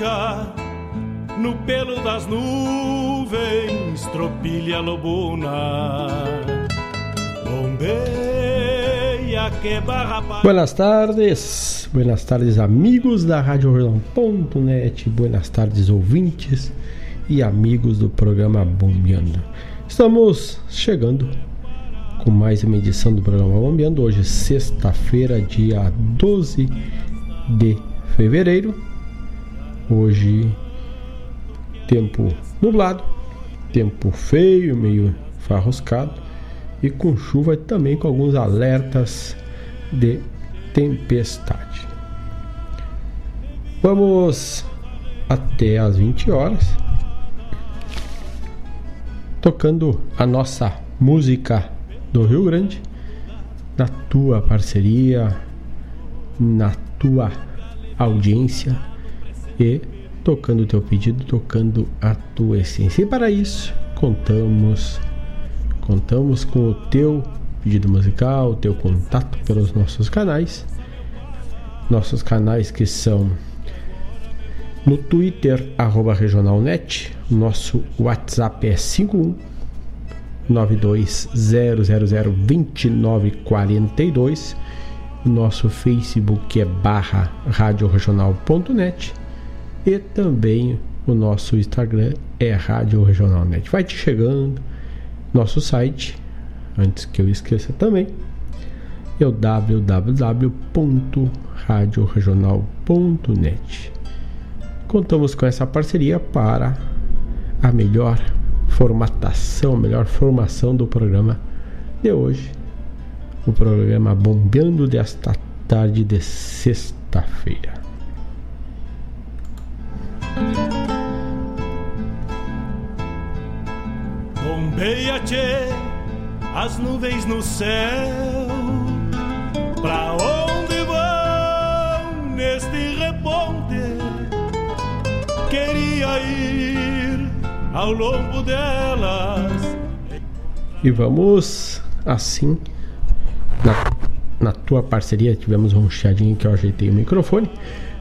ficha no pelo das nuvens, tropilha lobuna. Buenas tardes, buenas tardes amigos da Rádio Rolão.net, buenas tardes ouvintes e amigos do programa Bombeando. Estamos chegando com mais uma edição do programa Bombeando, hoje sexta-feira, dia 12 de fevereiro Hoje, tempo nublado, tempo feio, meio farroscado e com chuva e também com alguns alertas de tempestade. Vamos até às 20 horas tocando a nossa música do Rio Grande na tua parceria, na tua audiência e tocando o teu pedido, tocando a tua essência. E para isso, contamos contamos com o teu pedido musical, o teu contato pelos nossos canais. Nossos canais que são no Twitter, arroba regionalnet. Nosso WhatsApp é 51 920002942. Nosso Facebook é barra radioregional.net e também o nosso Instagram é Rádio Regional Net. Vai te chegando nosso site, antes que eu esqueça também, é o www.radioregional.net. Contamos com essa parceria para a melhor formatação, a melhor formação do programa de hoje. O programa Bombeando desta tarde de sexta-feira. Bombeia, tchê, as nuvens no céu. Pra onde vão neste reponte? Queria ir ao longo delas. E vamos assim, na, na tua parceria, tivemos um chiadinho que eu ajeitei o microfone.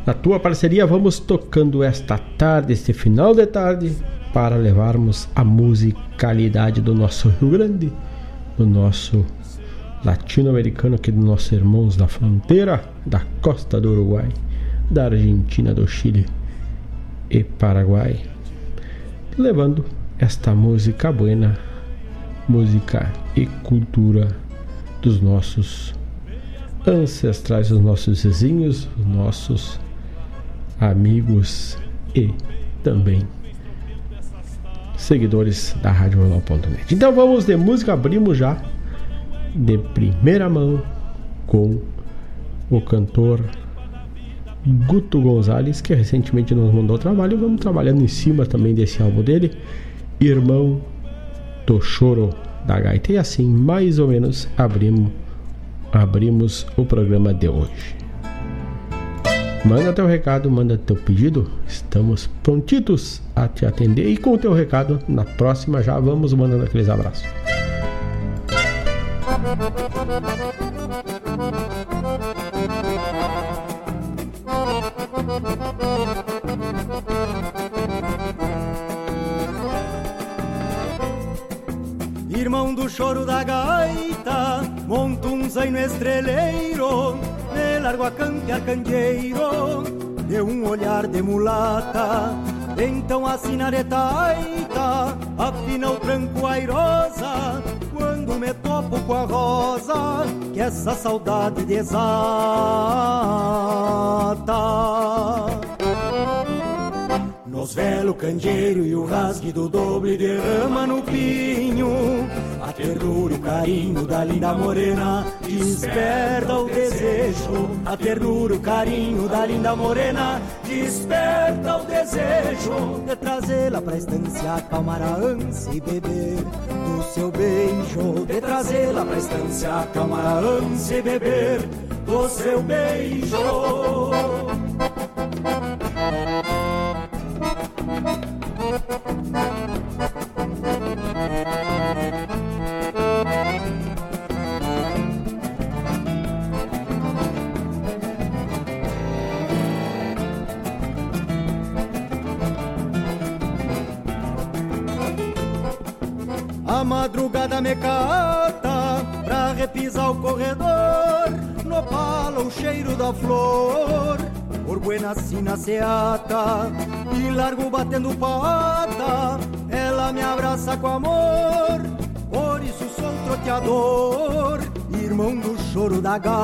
Na tua parceria, vamos tocando esta tarde, este final de tarde, para levarmos a musicalidade do nosso Rio Grande, do nosso latino-americano, aqui dos nossos irmãos da fronteira, da costa do Uruguai, da Argentina, do Chile e Paraguai, levando esta música buena, música e cultura dos nossos ancestrais, dos nossos vizinhos, dos nossos amigos e também seguidores da Rádio Jornal.net. Então vamos de música, abrimos já de primeira mão com o cantor Guto Gonzalez, que recentemente nos mandou trabalho. Vamos trabalhando em cima também desse álbum dele, Irmão do Choro da Gaita. E assim, mais ou menos, abrimos, abrimos o programa de hoje. Manda teu recado, manda teu pedido. Estamos prontitos a te atender. E com o teu recado, na próxima já vamos mandando aqueles abraços. Irmão do choro da gaita, monta um zaino estreleiro largo a cantear candeeiro De um olhar de mulata. Então a sinaretaita Afina o tranco airosa Quando me topo com a rosa Que essa saudade desata. Nos velo candeeiro e o rasgue do doble derrama no pinho ternura, o carinho da linda morena desperta o desejo. A ternura, o carinho da linda morena desperta o desejo de trazê-la pra estância, acalmar a ânsia e beber do seu beijo. De trazê-la pra estância, acalmar a ânsia e beber do seu beijo. Madrugada me cata pra repisar o corredor. No palo o cheiro da flor Por buena sina seata. E largo batendo pata Ela me abraça com amor. Por isso sou troteador Irmão do choro da gaita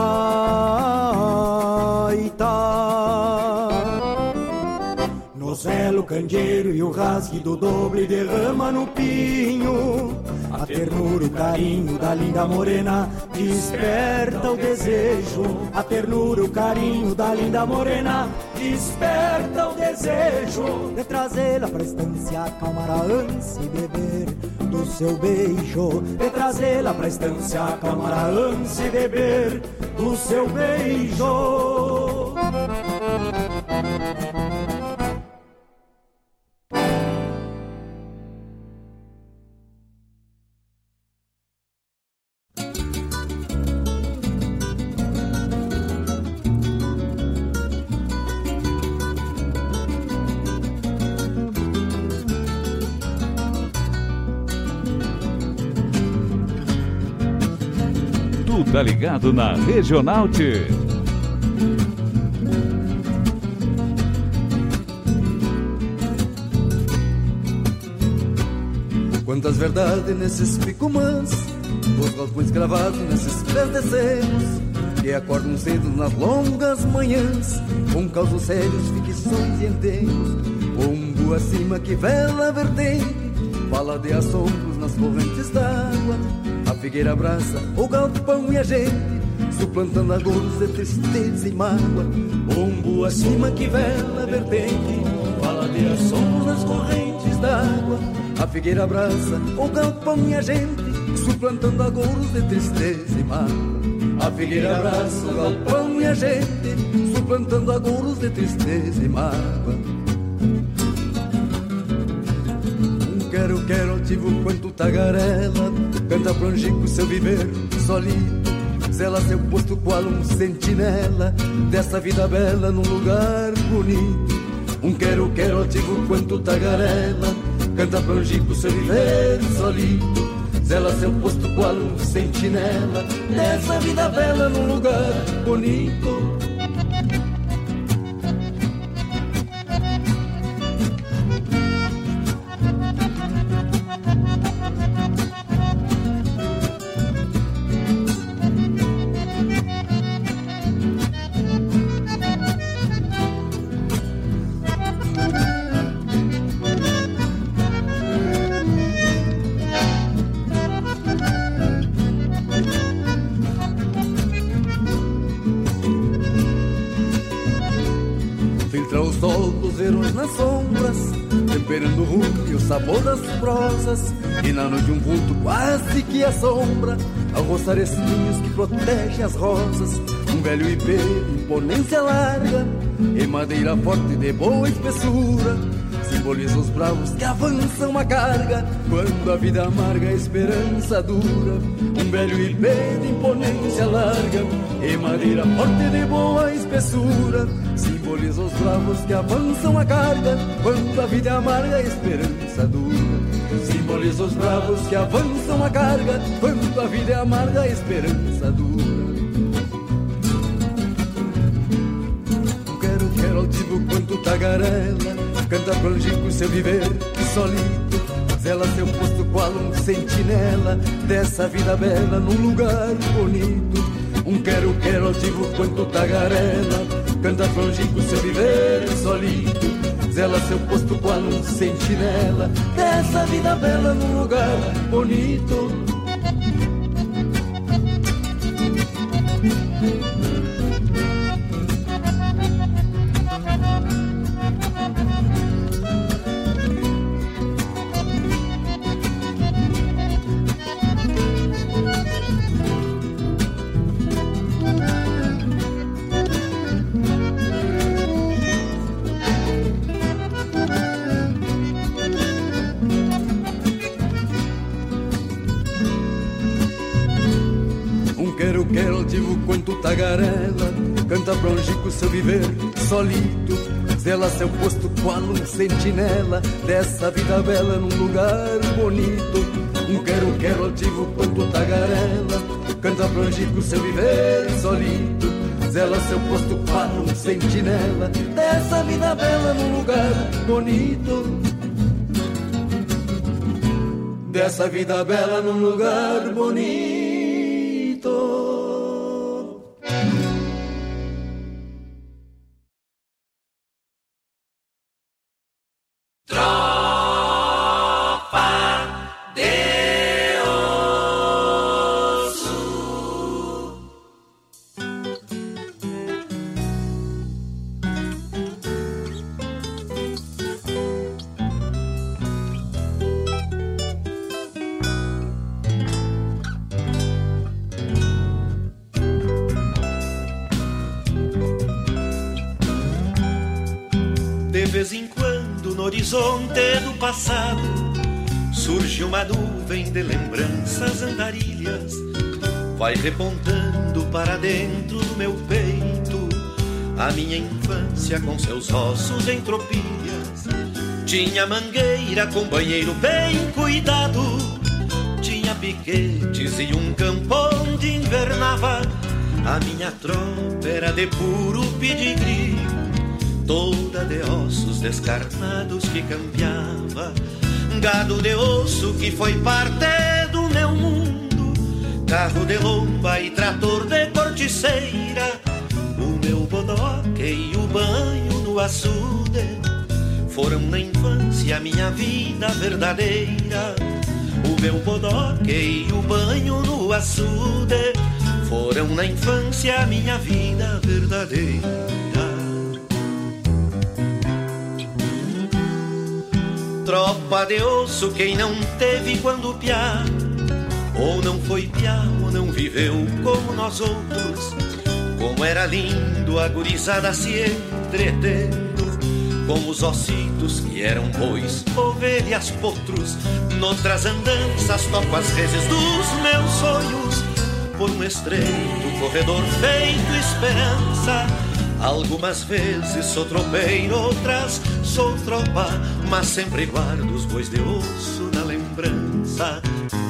no céu o candeeiro e o rasgue do doble derrama no pinho. A ternura, o carinho da linda morena desperta o desejo. A ternura, o carinho da linda morena desperta o desejo De trazê-la pra estância, acalmar a ânsia e beber do seu beijo. De trazê-la pra estância, acalmar a ânsia e beber do seu beijo Tu tá ligado na Regional T. Quantas verdades nesses picumãs Os galpões gravados nesses pés Que acordam cedo nas longas manhãs Com causos sérios, ficções e enteiros Pombo acima que vela vertente Fala de assombros nas correntes d'água figueira abraça o galpão e a gente Suplantando agouros de tristeza e mágoa. Pombo acima que vela vertente Fala de assombros nas correntes d'água. A figueira abraça o galpão e a gente Suplantando agouros de tristeza e mágoa. A figueira abraça o galpão e a gente Suplantando agouros de tristeza e mágoa quero, quero altivo quanto tagarela. Canta prangico seu viver solito Zela seu posto qual um sentinela. Dessa vida bela num lugar bonito. Um quero, quero altivo quanto tagarela. Canta prangico seu viver solito Zela seu posto qual um sentinela. Dessa vida bela num lugar bonito E na noite um vulto quase que assombra Ao roçar espinhos que protegem as rosas Um velho ipê imponência larga E madeira forte de boa espessura Simboliza os bravos que avançam a carga Quando a vida amarga a esperança dura Um velho ipê de imponência larga E madeira forte de boa espessura Simboliza os bravos que avançam a carga Quando a vida amarga a esperança dura Simboliza os bravos que avançam a carga Quando a vida amarga a esperança dura. Quero, quero altivo quanto tagarela Canta prangico seu viver solito Zela seu posto qual um sentinela Dessa vida bela num lugar bonito. Um quero, quero altivo quanto tagarela Canta prangico seu viver solito Zela seu posto qual um sentinela Dessa vida bela num lugar bonito viver solito, zela seu posto qual um sentinela dessa vida bela num lugar bonito. Um quero, quero altivo quanto tagarela, canta pra um seu viver solito, zela seu posto qual um sentinela dessa vida bela num lugar bonito dessa vida bela num lugar bonito. Repontando para dentro do meu peito a minha infância com seus ossos em tropilhas. Tinha mangueira com banheiro bem cuidado, tinha piquetes e um campo onde invernava. A minha tropa era de puro pedigree toda de ossos descarnados que campeava, gado de osso que foi parte do meu mundo, carro de lomba e trator de corticeira, o meu bodoque e o banho no açude foram na infância minha vida verdadeira. O meu bodoque e o banho no açude foram na infância minha vida verdadeira. Tropa de osso, quem não teve quando piá, ou não foi piá, ou não viveu como nós outros. Como era lindo a gurizada se entretendo, com os ossitos que eram bois, ovelhas, potros. Noutras andanças toco as reses dos meus sonhos, por um estreito corredor feito esperança Algumas vezes sou tropeiro, outras sou tropa, mas sempre guardo os bois de osso na lembrança.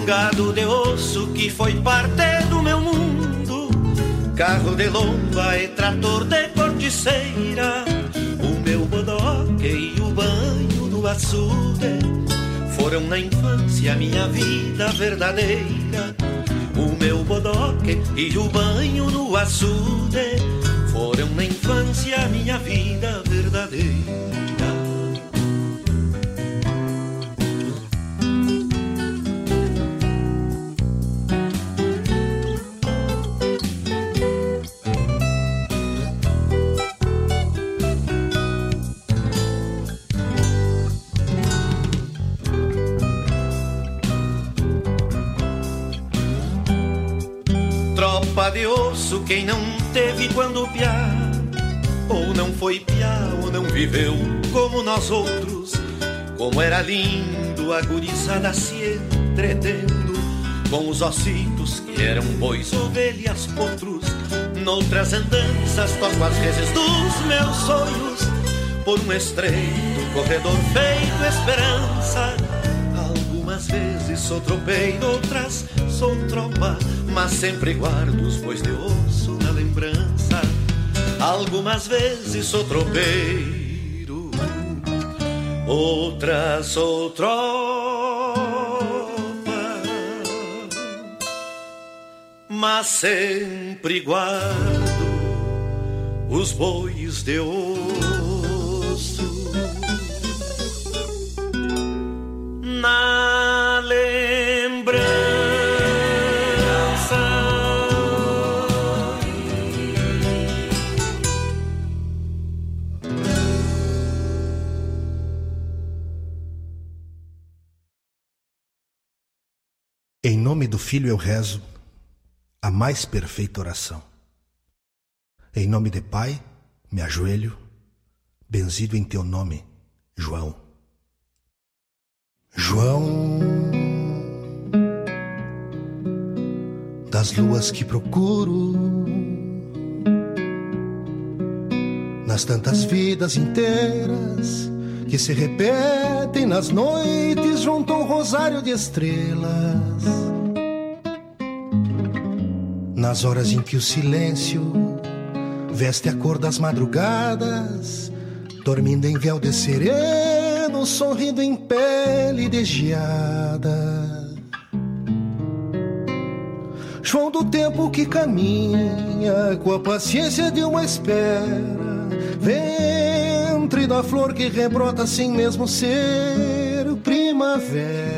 Gado de osso que foi parte do meu mundo, carro de lomba e trator de corticeira. O meu bodoque e o banho no açude foram na infância minha vida verdadeira. O meu bodoque e o banho no açude foram na infância minha vida verdadeira. Teve quando piá, ou não foi piá, ou não viveu como nós outros. Como era lindo a gurizada se entretendo com os ossitos que eram bois, ovelhas, potros. Noutras andanças toco as redes dos meus sonhos por um estreito corredor feito esperança. Algumas vezes sou tropeiro, outras sou tropa, mas sempre guardo os bois de osso lembrança. Algumas vezes sou tropeiro, outras sou tropa, mas sempre guardo os bois de osso. Nome do Filho eu rezo a mais perfeita oração. Em nome de Pai, me ajoelho, benzido em teu nome, João. João, das luas que procuro, nas tantas vidas inteiras que se repetem nas noites junto a um rosário de estrelas. Nas horas em que o silêncio veste a cor das madrugadas, dormindo em véu de sereno, sorrindo em pele de geada. João do tempo que caminha com a paciência de uma espera, ventre da flor que rebrota assim mesmo ser primavera.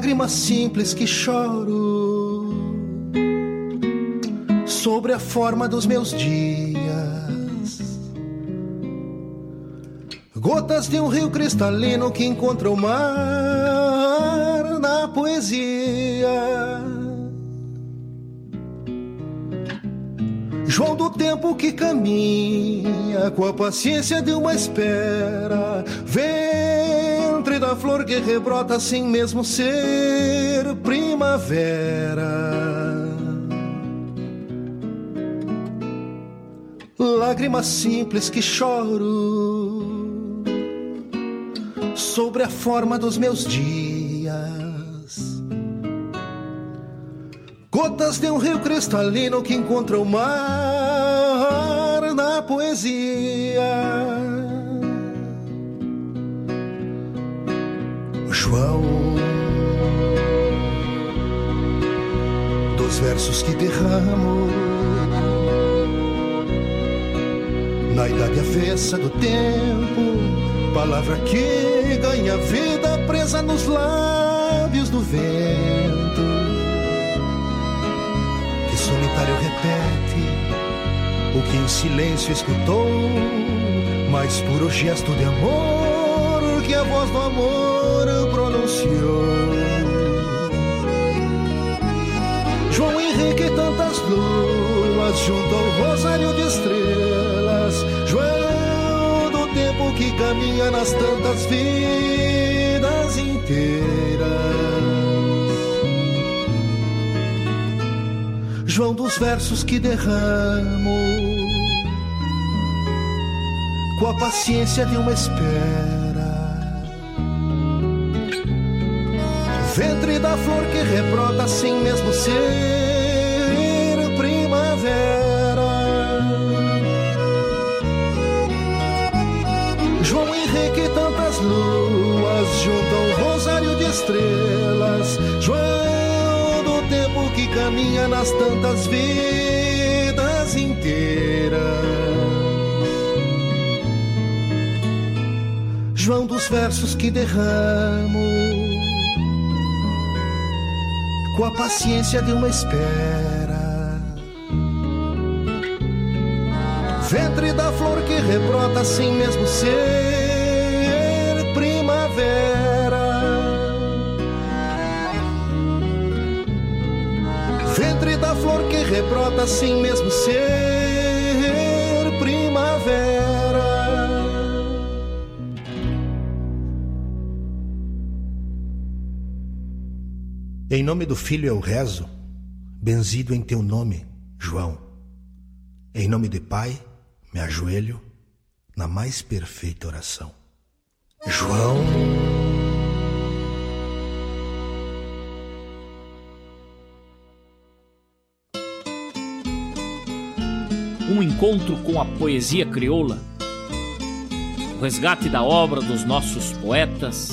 Lágrimas simples que choro sobre a forma dos meus dias Gotas de um rio cristalino que encontra o mar na poesia. João do tempo que caminha com a paciência de uma espera. Ventre da flor que rebrota assim mesmo ser primavera. Lágrimas simples que choro sobre a forma dos meus dias. Gotas de um rio cristalino que encontra o mar na poesia. João, dos versos que derramo na idade avessa do tempo, palavra que ganha vida presa nos lábios do vento. Que solitário repete o que em silêncio escutou, mais puro gesto de amor que a voz do amor pronunciou. João Henrique, tantas luas junto ao rosário de estrelas. João tempo que caminha nas tantas vidas inteiras. João dos versos que derramo, com a paciência de uma espera. Ventre da flor que rebrota sem mesmo ser primavera. luas junto ao rosário de estrelas, João do tempo que caminha nas tantas vidas inteiras. João dos versos que derramo, com a paciência de uma espera. Ventre da flor que rebrota sem mesmo ser primavera. Ventre da flor que rebrota sem mesmo ser Em nome do Filho eu rezo, benzido em teu nome, João. Em nome do Pai, me ajoelho na mais perfeita oração. João. Um encontro com a poesia crioula, o resgate da obra dos nossos poetas,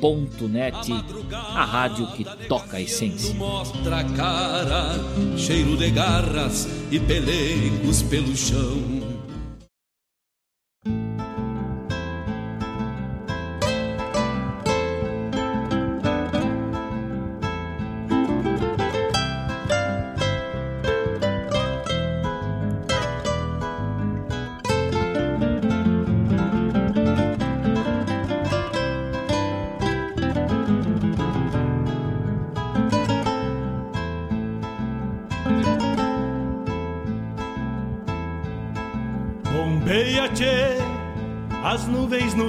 Regional.net, a rádio que toca a essência. Mostra cara, cheiro de garras e pelegos pelo chão.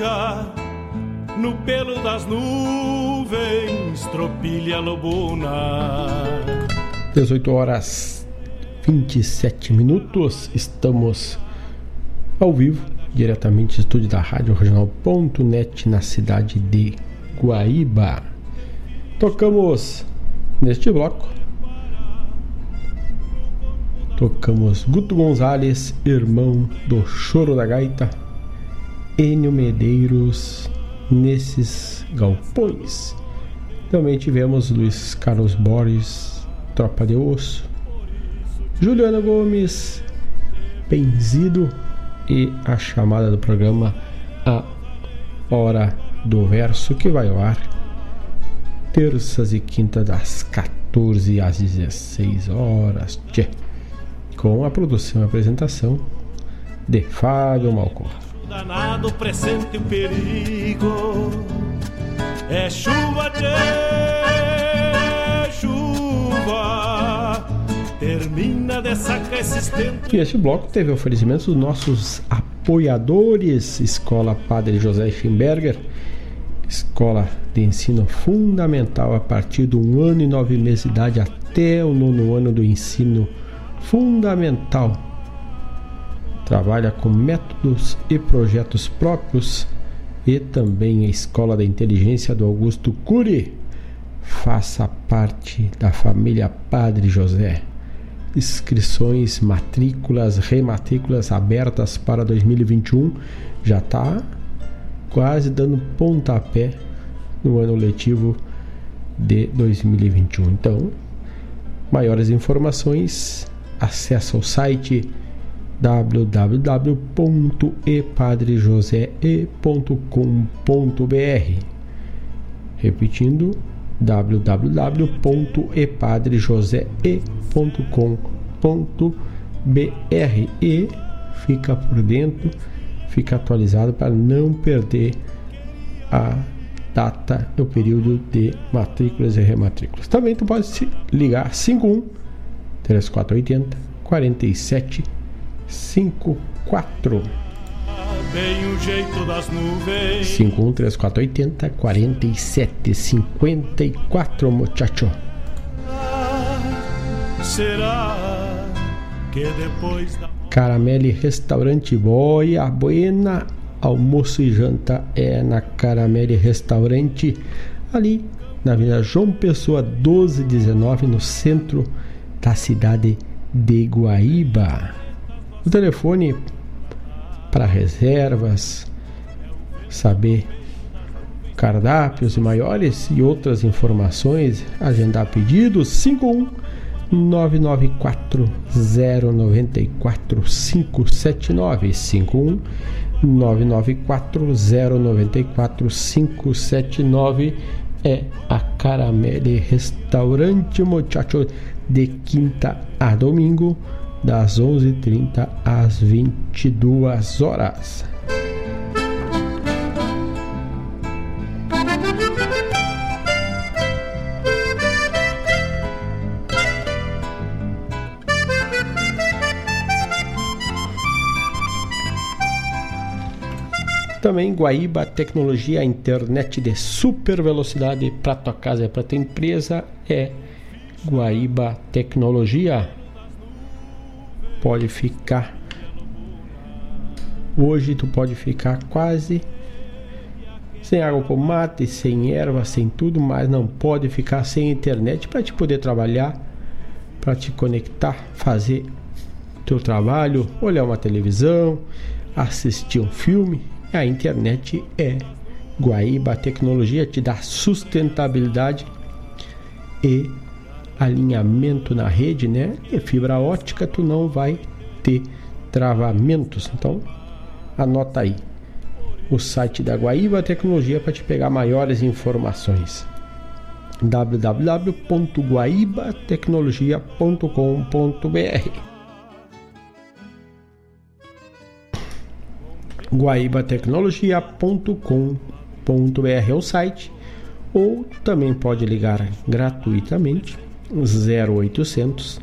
Ficha no pelo das nuvens, tropilha lobuna. 18 horas 27 minutos, estamos ao vivo, diretamente do estúdio da Rádio Regional.net na cidade de Guaíba. Tocamos neste bloco. Tocamos Guto Gonzalez, irmão do Choro da Gaita, Enio Medeiros nesses galpões. Também tivemos Luiz Carlos Borges, Tropa de Osso, Juliana Gomes, Benzido e a chamada do programa A Hora do Verso, que vai ao ar terças e quintas das 14 às 16 horas, tchê, com a produção e apresentação de Fábio Malcorra danado presente o perigo. É chuva, tchê, chuva. Termina de sacar esses tempos. E este bloco teve oferecimentos dos nossos apoiadores: Escola Padre José Schimberger, escola de ensino fundamental a partir do um ano e nove meses de idade até o nono ano do ensino fundamental trabalha com métodos e projetos próprios e também a Escola da Inteligência do Augusto Cury. Faça parte da família Padre José. Inscrições, matrículas, rematrículas abertas para 2021 já está quase dando pontapé no ano letivo de 2021. Então, maiores informações, acesse o site www.epadrejosee.com.br Repetindo, www.epadrejosee.com.br e fica por dentro, fica atualizado para não perder a data e o período de matrículas e rematrículas. Também tu pode se ligar 51 3480 47 54 Bem o jeito das nuvens. 513480 4754 muchacho. Será que depois da Caramelle Restaurante Boia Buena. Almoço e janta é na Caramelle Restaurante ali na Avenida João Pessoa 1219 no centro da cidade de Guaíba. O telefone para reservas, saber cardápios e maiores e outras informações, agendar pedidos 51 994 094 579 51 994 094 579 é a Caramelle Restaurante Muchacho de quinta a domingo das 11h30 às 22 horas. Também Guaíba Tecnologia, internet de super velocidade para tua casa e para tua empresa é Guaíba Tecnologia. Pode ficar. Hoje tu pode ficar quase sem água por mate, sem erva, sem tudo, mas não pode ficar sem internet para te poder trabalhar, para te conectar, fazer teu trabalho, olhar uma televisão, assistir um filme. A internet é Guaíba Tecnologia te dá sustentabilidade e alinhamento na rede, né? E fibra ótica tu não vai ter travamentos. Então, anota aí o site da Guaíba Tecnologia para te pegar maiores informações. www.guaibatecnologia.com.br guaibatecnologia.com.br é o site ou também pode ligar gratuitamente 0800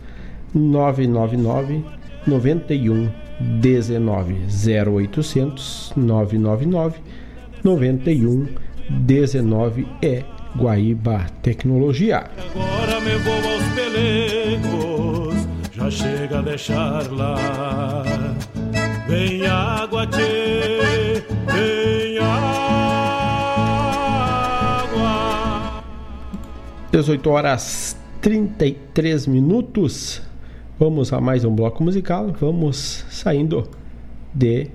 999 91 19 0800 999 91 19 é Guaíba Tecnologia. Agora me vou aos pelegos, já chega a deixar lá Vem água, tchê, vem água. 18 horas 33 minutos. Vamos a mais um bloco musical. Vamos saindo de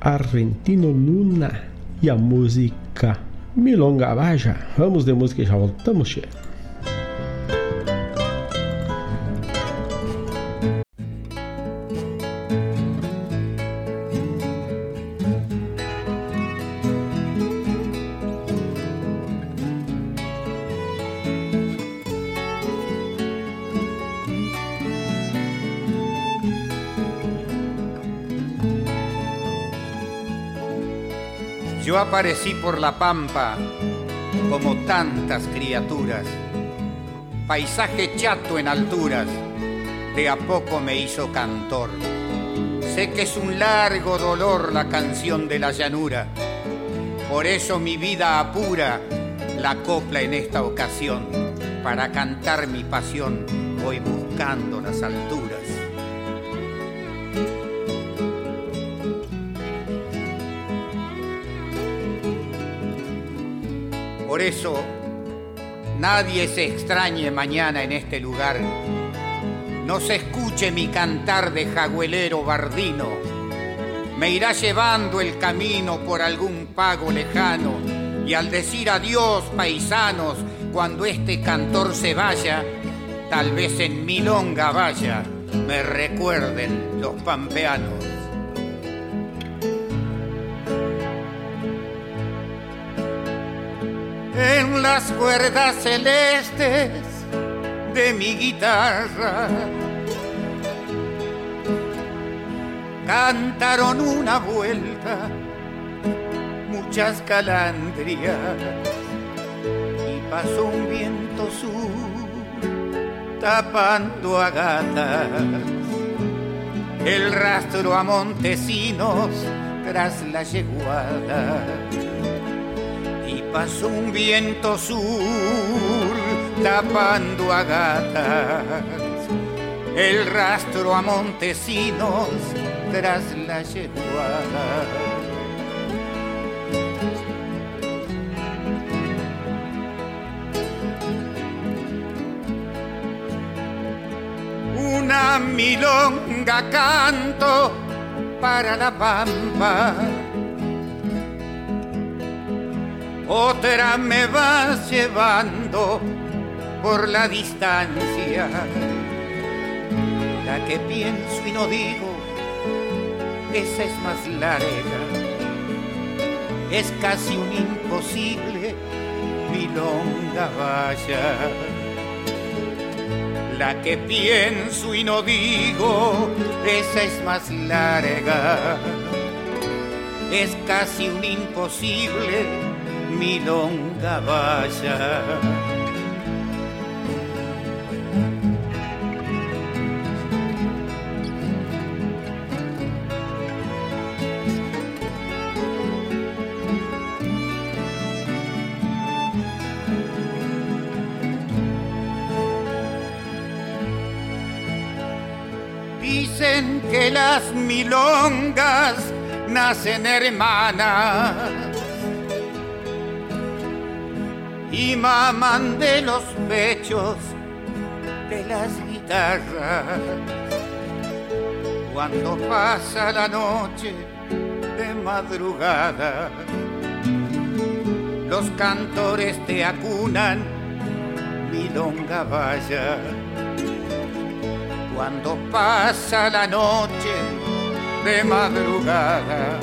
Argentino Luna e a música Milonga Baja. Vamos de música e já voltamos, chefe. Aparecí por la pampa como tantas criaturas. Paisaje chato en alturas, de a poco me hizo cantor. Sé que es un largo dolor la canción de la llanura. Por eso mi vida apura la copla en esta ocasión. Para cantar mi pasión voy buscando las alturas. Por eso, nadie se extrañe mañana en este lugar. No se escuche mi cantar de jaguelero bardino. Me irá llevando el camino por algún pago lejano. Y al decir adiós, paisanos, cuando este cantor se vaya, tal vez en milonga vaya, me recuerden los pampeanos. En las cuerdas celestes de mi guitarra. Cantaron una vuelta muchas calandrias y pasó un viento sur tapando a gatas el rastro a Montesinos tras la yeguada pasó un viento sur tapando a gatas, el rastro a Montesinos tras la yeguada. Una milonga canto para la pampa otra me vas llevando por la distancia. La que pienso y no digo, esa es más larga. Es casi un imposible milonga vaya. La que pienso y no digo, esa es más larga. Es casi un imposible milonga vaya. Dicen que las milongas nacen hermanas y maman de los pechos de las guitarras. Cuando pasa la noche de madrugada, los cantores te acunan, milonga vaya cuando pasa la noche de madrugada.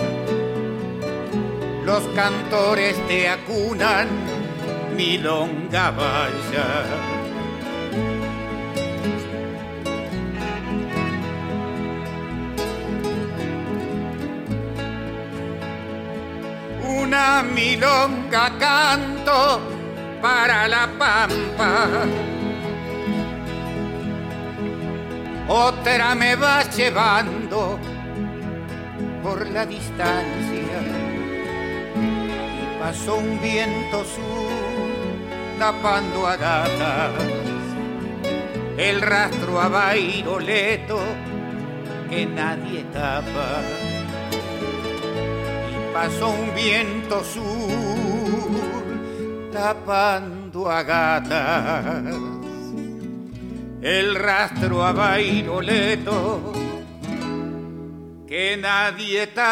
Los cantores te acunan, milonga vaya. Una milonga canto para la pampa. Otra me va llevando por la distancia. Y pasó un viento sur tapando a gatas el rastro a bairoleto que nadie tapa. Y pasó un viento sur tapando a gatas el rastro a bairoleto que nadie tapa.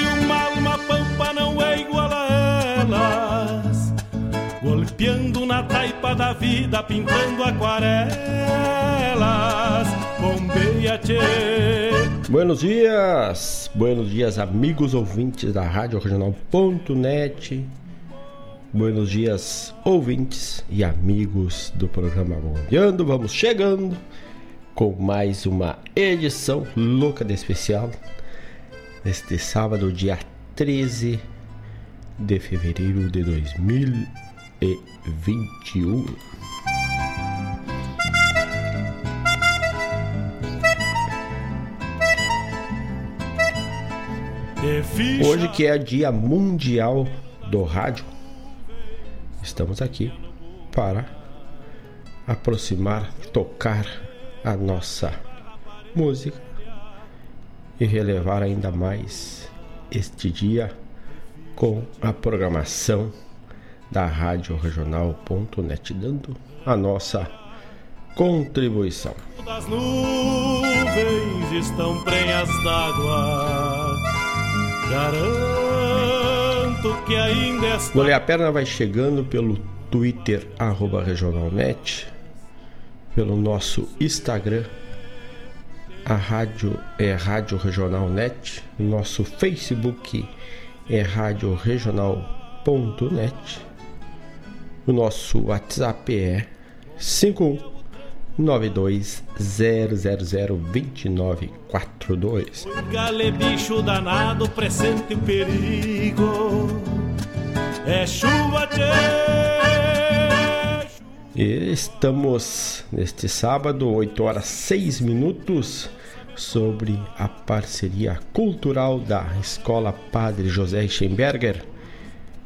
da vida, pintando aquarelas. Bombeia, tchê. Buenos dias, buenos dias, amigos ouvintes da Rádio Regional.net. Buenos dias, ouvintes e amigos do programa Bombeando. Vamos chegando com mais uma edição louca de especial neste sábado, dia 13 de fevereiro de 2021. Hoje que é dia mundial do rádio, estamos aqui para aproximar, tocar a nossa música e relevar ainda mais este dia com a programação da Rádio Regional.net, dando a nossa contribuição. Das nuvens estão prenhas d'água. Garanto que ainda está. Goleia Perna vai chegando pelo Twitter, arroba regionalnet, pelo nosso Instagram, a rádio é Rádio Regional Net, nosso Facebook é Rádio Regional.net, o nosso WhatsApp é 51920002942. Gale bicho danado, presente o perigo, é chuva de... Estamos neste sábado, 8 horas 6 minutos sobre a parceria cultural da Escola Padre José Schemberger,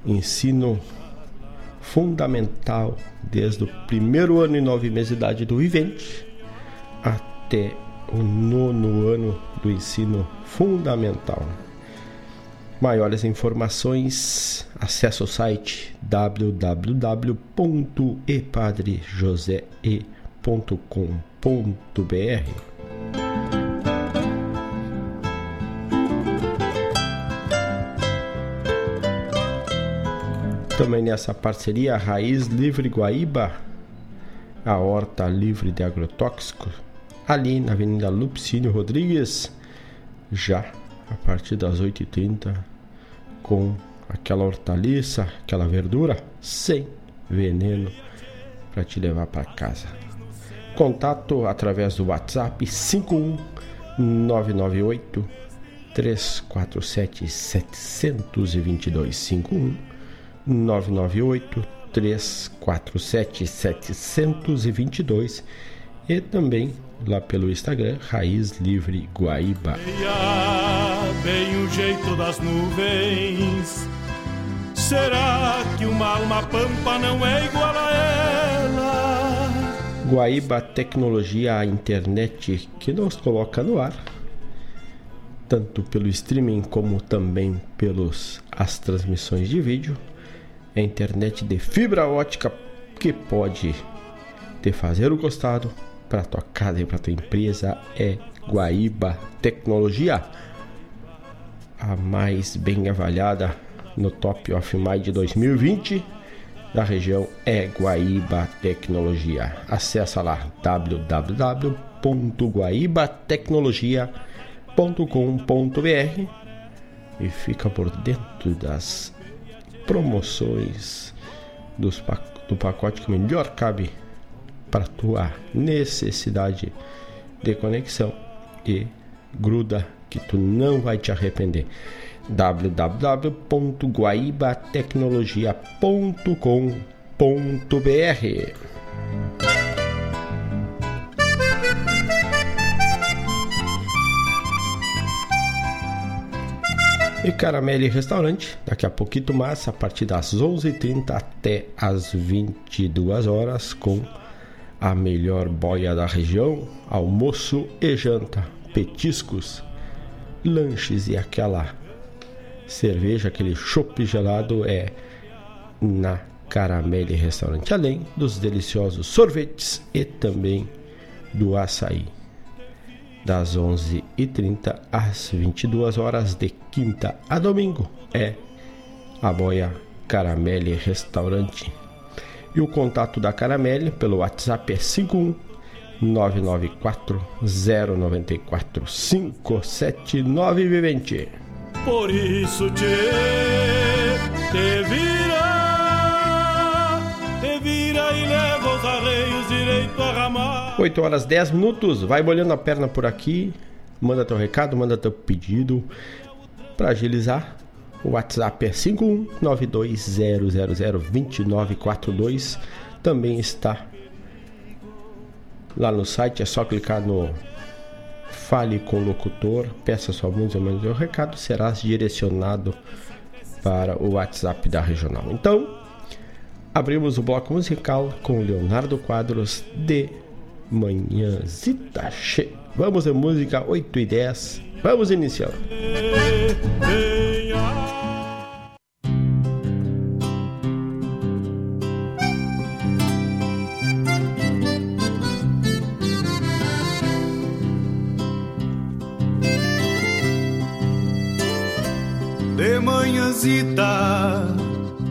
ensino fundamental desde o primeiro ano e nove meses de idade do vivente até o nono ano do ensino fundamental. Maiores informações, acesse o site www.epadrejosee.com.br. Também nessa parceria, Raiz Livre Guaíba, a horta livre de agrotóxicos, ali na Avenida Lupicínio Rodrigues, já a partir das 8h30, com aquela hortaliça, aquela verdura, sem veneno, para te levar para casa. Contato através do WhatsApp 51998 347 722 51 998 347 722 e também lá pelo Instagram Raiz Livre Guaíba. Bem o jeito das nuvens. Será que uma alma pampa não é igual a ela? Guaíba Tecnologia, a internet que nos coloca no ar, tanto pelo streaming como também pelos as transmissões de vídeo é internet de fibra ótica que pode te fazer o costado para tua casa e para tua empresa é Guaíba Tecnologia, a mais bem avaliada no Top of Mind 2020 da região é Guaíba Tecnologia. Acesse lá www.guaibatecnologia.com.br e fica por dentro das promoções dos, do pacote que melhor cabe para tua necessidade de conexão e gruda que tu não vai te arrepender. www.guaibatecnologia.com.br E Caramelle Restaurante, daqui a pouquinho mais, a partir das 11h30 até as 22 horas com a melhor boia da região, almoço e janta, petiscos, lanches e aquela cerveja, aquele chopp gelado é na Caramelle Restaurante, além dos deliciosos sorvetes e também do açaí das 11h30 às 22 horas de quinta a domingo. É a Boia Caramelle Restaurante. E o contato da Caramelle pelo WhatsApp é 51 994 094 57920. Por isso te, te vira, 8 horas 10 minutos, vai molhando a perna por aqui, manda teu recado, manda teu pedido para agilizar. O WhatsApp é 51920002942. Também está lá no site, é só clicar no Fale com o locutor, peça sua música, mande o recado, serás direcionado para o WhatsApp da regional. Então, abrimos o bloco musical com Leonardo Quadros de Manhãzita che. Vamos de música 8 e 10. Vamos iniciar. De manhãzita,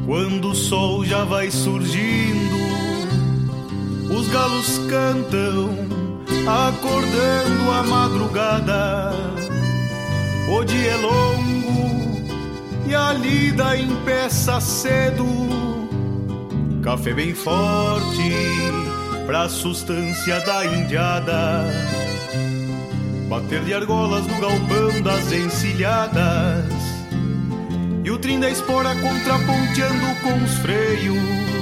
quando o sol já vai surgindo os galos cantam, acordando a madrugada. O dia é longo e a lida empeça cedo. Café bem forte pra sustância da indiada. Bater de argolas no galpão das encilhadas. E o trim da espora contraponteando com os freios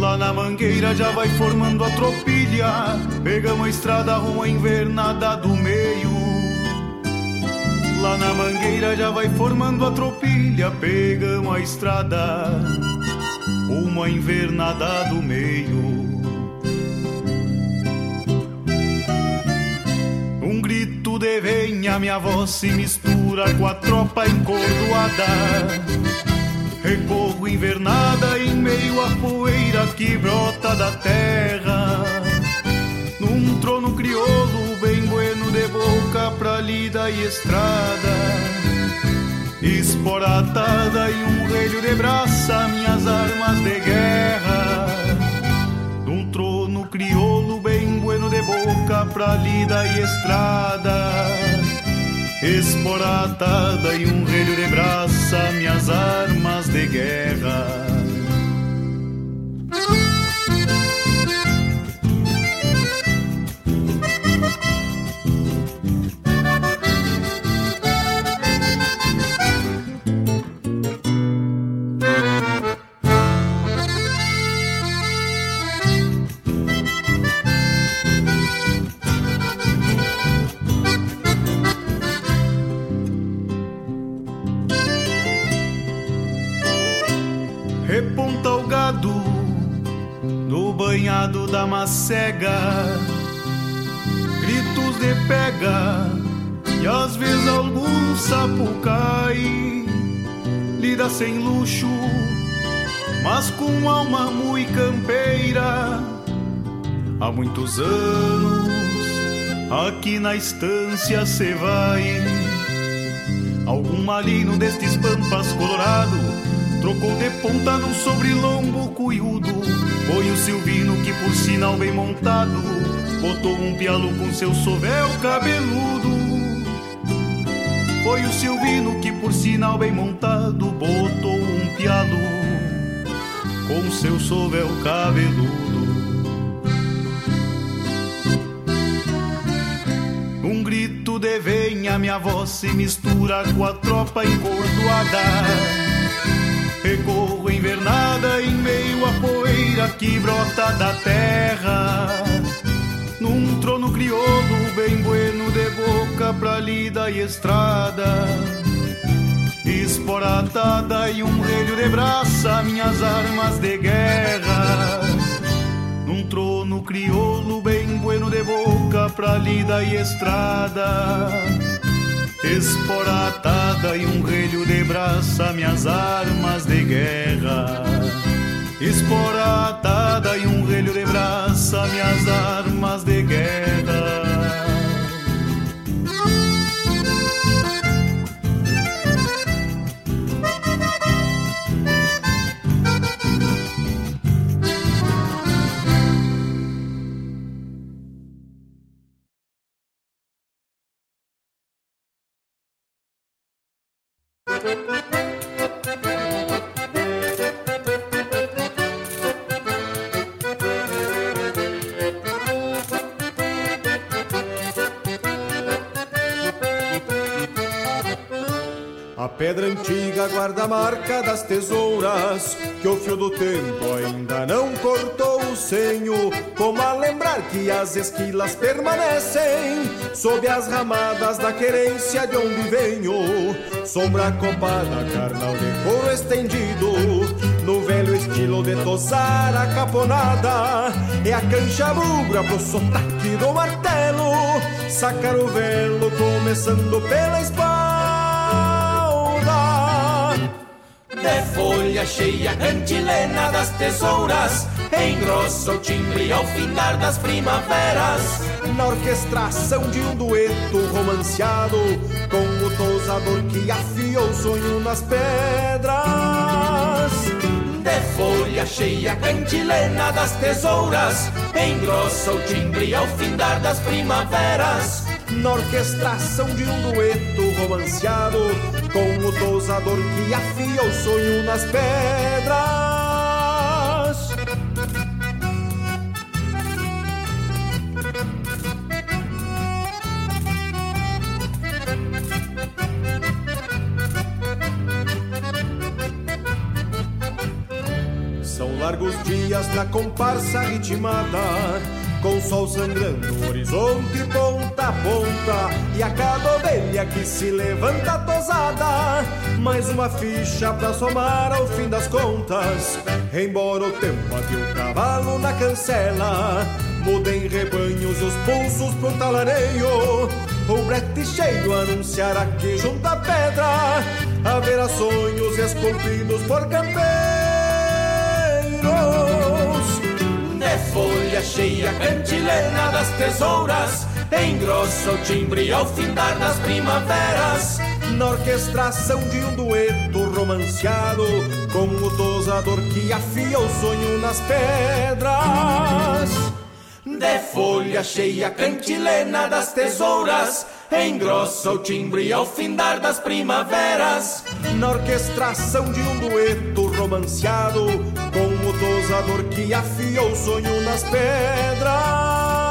Lá na mangueira já vai formando a tropilha. Pegamos a estrada rumo à invernada do meio. Lá na mangueira já vai formando a tropilha. Pegamos a estrada uma invernada do meio. Um grito de venha, minha voz se mistura com a tropa encordoada. Recorro invernada em meio à poeira que brota da terra. Num trono crioulo bem bueno de boca pra lida e estrada esporatada e um relho de braça, minhas armas de guerra. Num trono crioulo bem bueno de boca pra lida e estrada. Esporatada e um relho de braça, minhas armas de guerra. Cega, gritos de pega e às vezes algum sapo cai, lida sem luxo, mas com alma muito campeira. Há muitos anos aqui na estância se vai. Algum malino destes pampas colorado trocou de ponta num sobrilombo cuiudo foi o Silvino que, por sinal bem montado, botou um pialo com seu sovel cabeludo. Foi o Silvino que, por sinal bem montado, botou um pialo com seu sovel cabeludo. Um grito de venha, minha voz se mistura com a tropa encordoada Recorro invernada em meio à poeira que brota da terra. Num trono crioulo bem bueno de boca pra lida e estrada. Esporatada e um relho de braça, minhas armas de guerra. Num trono crioulo bem bueno de boca pra lida e estrada esporatada e um relho de braça, minhas armas de guerra. Esporatada e um relho de braça, minhas armas de guerra. A antiga guarda a marca das tesouras Que o fio do tempo ainda não cortou o senho Como a lembrar que as esquilas permanecem Sob as ramadas da querência de onde venho. Sombra copada, carnal de couro estendido No velho estilo de tosar a caponada. É a cancha bugra pro sotaque do martelo Sacar o velo começando pela espalda de folha cheia, cantilena das tesouras, engrossa o timbre ao findar das primaveras. Na orquestração de um dueto romanceado, com o tosador que afia o sonho nas pedras. De folha cheia, cantilena das tesouras, engrossa o timbre ao findar das primaveras. Na orquestração de um dueto romanceado, com o dosador que afia o sonho nas pedras. São largos dias da comparsa ritmada com o sol sangrando horizonte ponta a ponta e a cada ovelha que se levanta tosada, mais uma ficha pra somar ao fim das contas. Embora o tempo ate o cavalo na cancela, mudem rebanhos os pulsos pro talareio. O brete cheio anunciará que junta pedra haverá sonhos esculpidos por campeiros. De folha cheia, cantilena das tesouras, engrossa o timbre ao findar das primaveras. Na orquestração de um dueto romanceado, com o dosador que afia o sonho nas pedras. De folha cheia, cantilena das tesouras, engrossa o timbre ao findar das primaveras. Na orquestração de um dueto romanceado, com o dosador que afia o sonho nas pedras.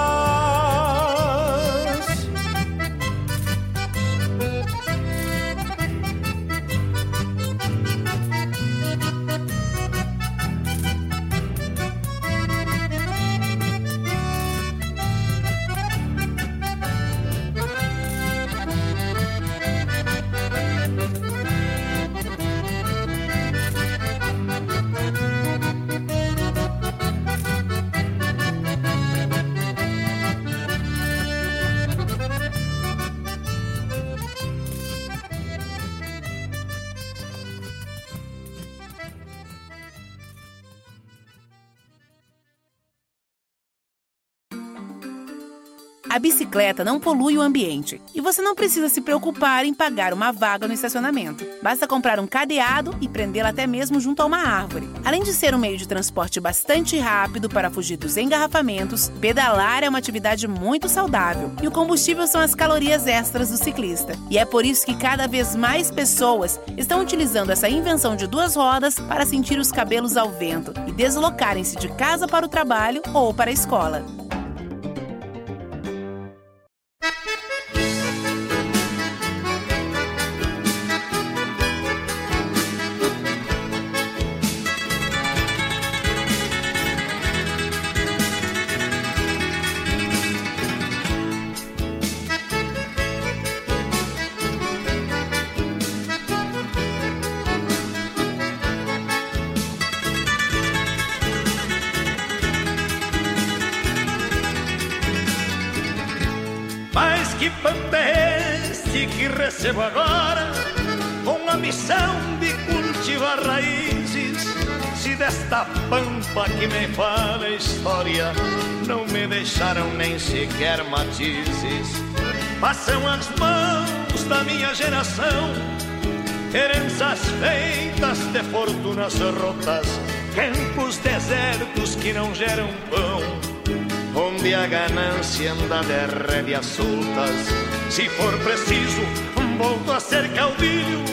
Bicicleta não polui o ambiente e você não precisa se preocupar em pagar uma vaga no estacionamento. Basta comprar um cadeado e prendê-la até mesmo junto a uma árvore. Além de ser um meio de transporte bastante rápido para fugir dos engarrafamentos, pedalar é uma atividade muito saudável e o combustível são as calorias extras do ciclista. E é por isso que cada vez mais pessoas estão utilizando essa invenção de duas rodas para sentir os cabelos ao vento e deslocarem-se de casa para o trabalho ou para a escola. Que me fala a história Não me deixaram nem sequer matizes Passam as mãos da minha geração Heranças feitas de fortunas rotas Campos desertos que não geram pão onde a ganância anda de rédeas soltas. Se for preciso, volto a ser caudilho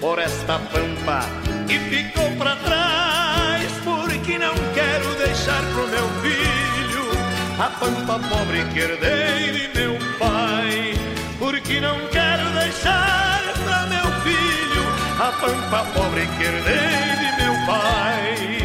por esta pampa que ficou para trás, porque não deixar pro meu filho a pampa pobre que herdei de meu pai, porque não quero deixar para meu filho a pampa pobre que herdei de meu pai.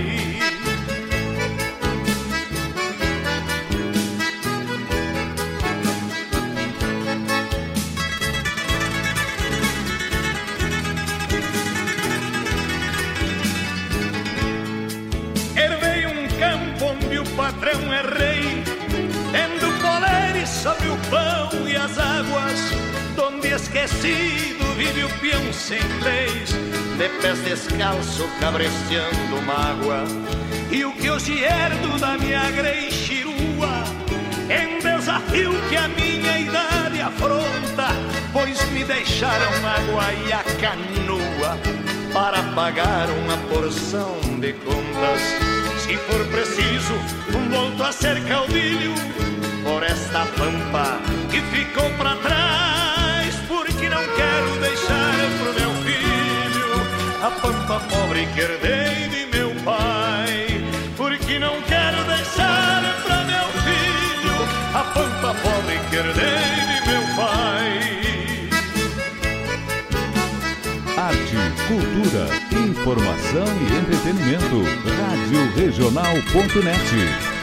Esquecido vive o peão sem leis, de pés descalço cabresteando mágoa. E o que hoje herdo da minha greixirua, em desafio que a minha idade afronta, pois me deixaram água e a canoa para pagar uma porção de contas. Se for preciso, volto a ser caudilho por esta pampa que ficou para trás, a pampa pobre que herdei de meu pai, porque não quero deixar para meu filho a pampa pobre que herdei de meu pai. Arte, cultura, informação e entretenimento. Rádio Regional.net.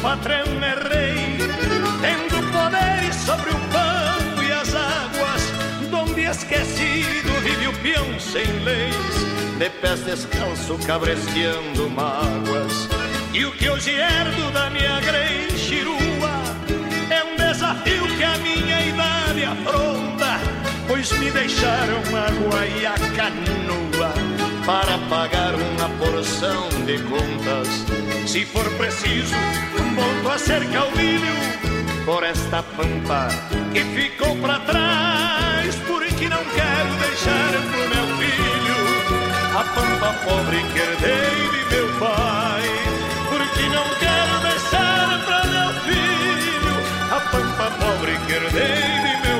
patrão é sobre o pão e as águas, donde esquecido vive o peão sem leis, de pés descalço cabresteando mágoas. E o que hoje herdo da minha grenchirua é um desafio que a minha idade afronta, pois me deixaram água e a canoa para pagar uma porção de contas. Se for preciso, volto a ser caudilho por esta pampa que ficou para trás, porque não quero deixar pro meu filho a pampa pobre que herdei de meu pai, porque não quero deixar para meu filho a pampa pobre que herdei de meu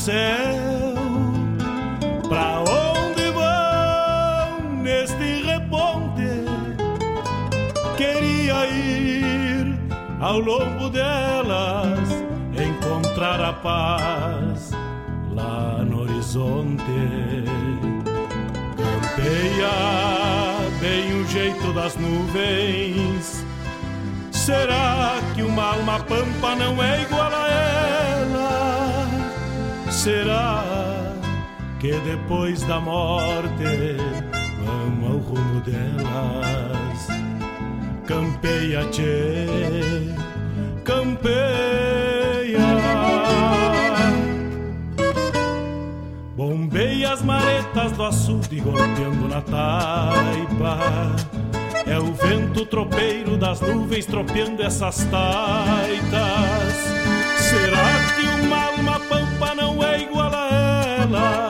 Céu. Pra onde vão neste reponte? Queria ir ao longo delas, encontrar a paz lá no horizonte. Campeia bem o jeito das nuvens. Será que uma alma pampa não é igual que depois da morte vão ao rumo delas? Campeia, tchê, campeia. Bombeia as maretas do açude golpeando na taipa. É o vento tropeiro das nuvens tropeando essas taitas. Será que uma alma pampa não é igual a elas?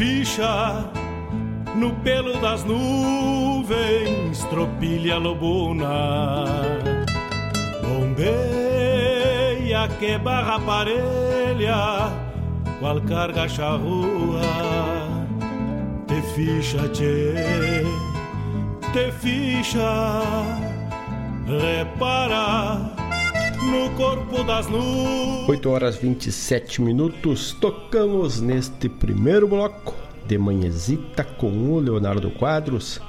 ficha no pelo das nuvens, tropilha lobuna. Bombeia que barra parelha, qual carga charrua, te ficha, tchê, te ficha, repara no corpo das nuvens. 8 horas 27 minutos, tocamos neste primeiro bloco de manhezita com o Leonardo Quadros,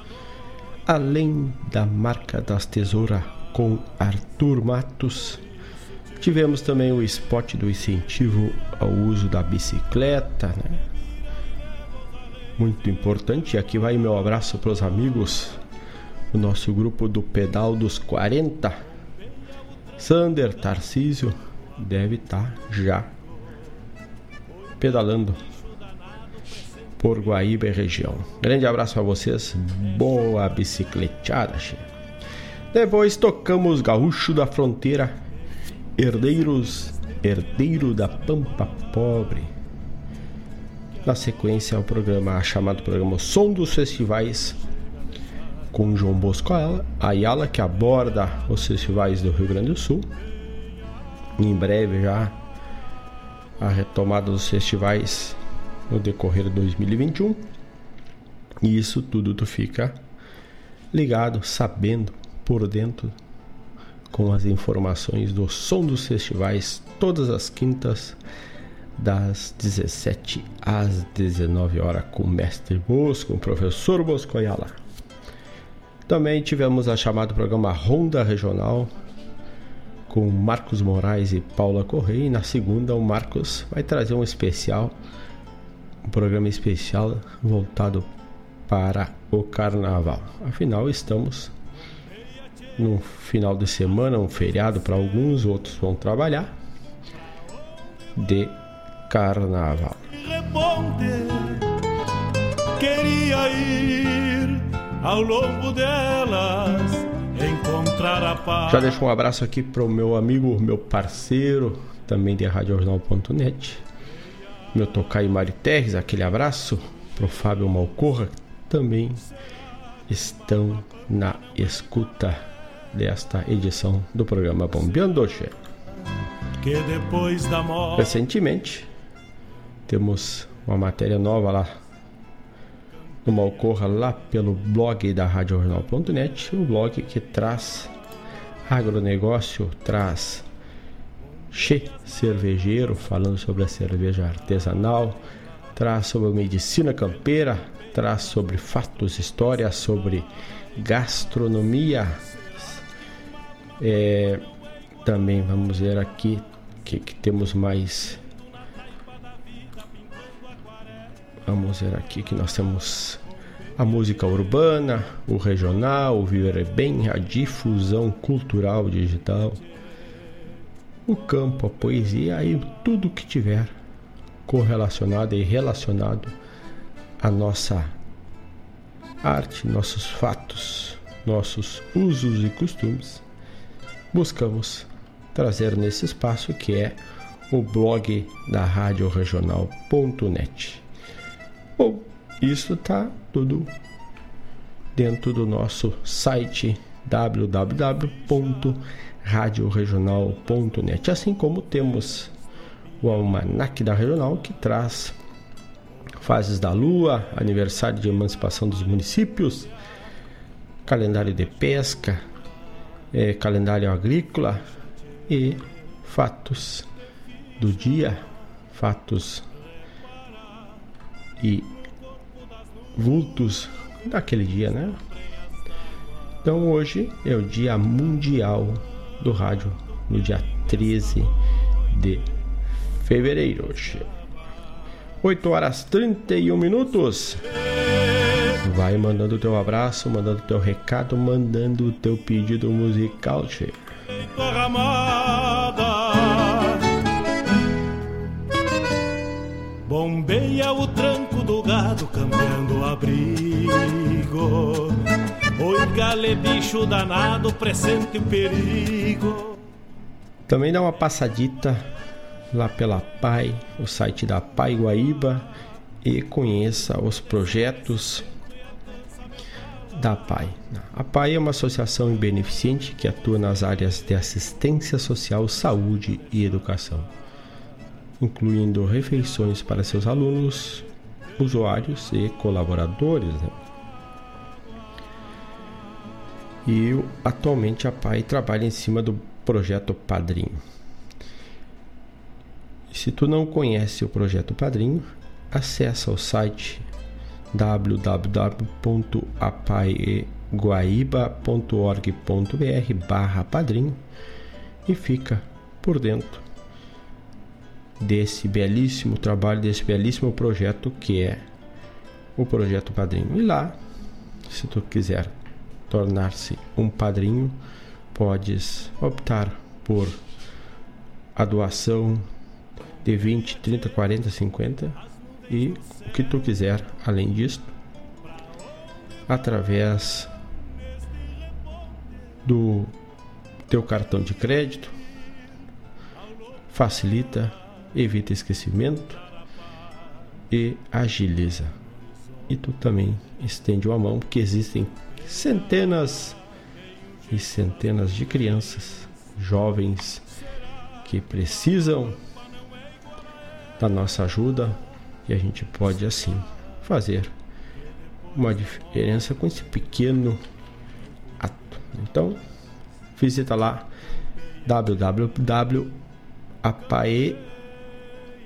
além da marca das tesouras com Arthur Matos. Tivemos também o spot do incentivo ao uso da bicicleta, né? Muito importante. E aqui vai meu abraço para os amigos do nosso grupo do Pedal dos 40. Sander Tarcísio deve estar tá já pedalando por Guaíba e região. Grande abraço para vocês. Boa bicicletada, che. Depois tocamos Gaúcho da Fronteira, Herdeiros, Herdeiro da Pampa Pobre. Na sequência, o programa chamado programa Som dos Festivais, com João Bosco Ayala, que aborda os festivais do Rio Grande do Sul. Em breve já a retomada dos festivais no decorrer de 2021. E isso tudo tu fica ligado, sabendo por dentro com as informações do som dos festivais todas as quintas das 17 às 19 horas com o mestre Bosco, com o professor Bosco Ayala. Também tivemos a chamada programa Ronda Regional com Marcos Moraes e Paula Correia e na segunda o Marcos vai trazer um especial, um programa especial voltado para o carnaval. Afinal, estamos no final de semana, um feriado para alguns, outros vão trabalhar, de carnaval. Queria ir ao longo delas encontrar a paz. Já deixo um abraço aqui para o meu amigo, meu parceiro, também de RadioJornal.net, meu tocaio Mari Terres, aquele abraço para o Fábio Malcorra, também estão na escuta desta edição do programa Bombeando Che. Que. Recentemente, temos uma matéria nova lá no Ocorra lá pelo blog da RadioJornal.net, o blog que traz agronegócio, traz Che Cervejeiro, falando sobre a cerveja artesanal, traz sobre medicina campeira, traz sobre fatos, histórias, sobre gastronomia, é, também vamos ver aqui que, que temos mais. Vamos ver aqui que nós temos a música urbana, o regional, o viver bem, a difusão cultural digital, o campo, a poesia e tudo que tiver correlacionado e relacionado à nossa arte, nossos fatos, nossos usos e costumes buscamos trazer nesse espaço que é o blog da Rádio Regional.net. Bom, isso está tudo dentro do nosso site www.radioregional.net, assim como temos o Almanac da Regional que traz fases da lua, aniversário de emancipação dos municípios, calendário de pesca, é, calendário agrícola e fatos do dia, fatos e vultos daquele dia, né? Então hoje é o Dia Mundial do Rádio, no dia 13 de fevereiro. Hoje. 8 horas 31 minutos. Vai mandando o teu abraço, mandando o teu recado, mandando o teu pedido musical, che. Bombeia o tranco do gado, cambiando abrigo. Oi, gale bicho danado, presente o perigo. Também dá uma passadita lá pela Pai, o site da Pai Guaíba, e conheça os projetos da APAI. A APAI é uma associação beneficente que atua nas áreas de assistência social, saúde e educação, incluindo refeições para seus alunos, usuários e colaboradores. Né? E atualmente a APAI trabalha em cima do projeto Padrinho. Se tu não conhece o projeto Padrinho, acessa o site www.apaeguaíba.org.br barra padrinho e fica por dentro desse belíssimo trabalho, desse belíssimo projeto que é o Projeto Padrinho. E lá, se tu quiser tornar-se um padrinho, podes optar por a doação de 20, 30, 40, 50 e o que tu quiser além disto, através do teu cartão de crédito, facilita, evita esquecimento e agiliza. E tu também estende uma mão, porque existem centenas e centenas de crianças, jovens que precisam da nossa ajuda, e a gente pode assim fazer uma diferença com esse pequeno ato. Então, visita lá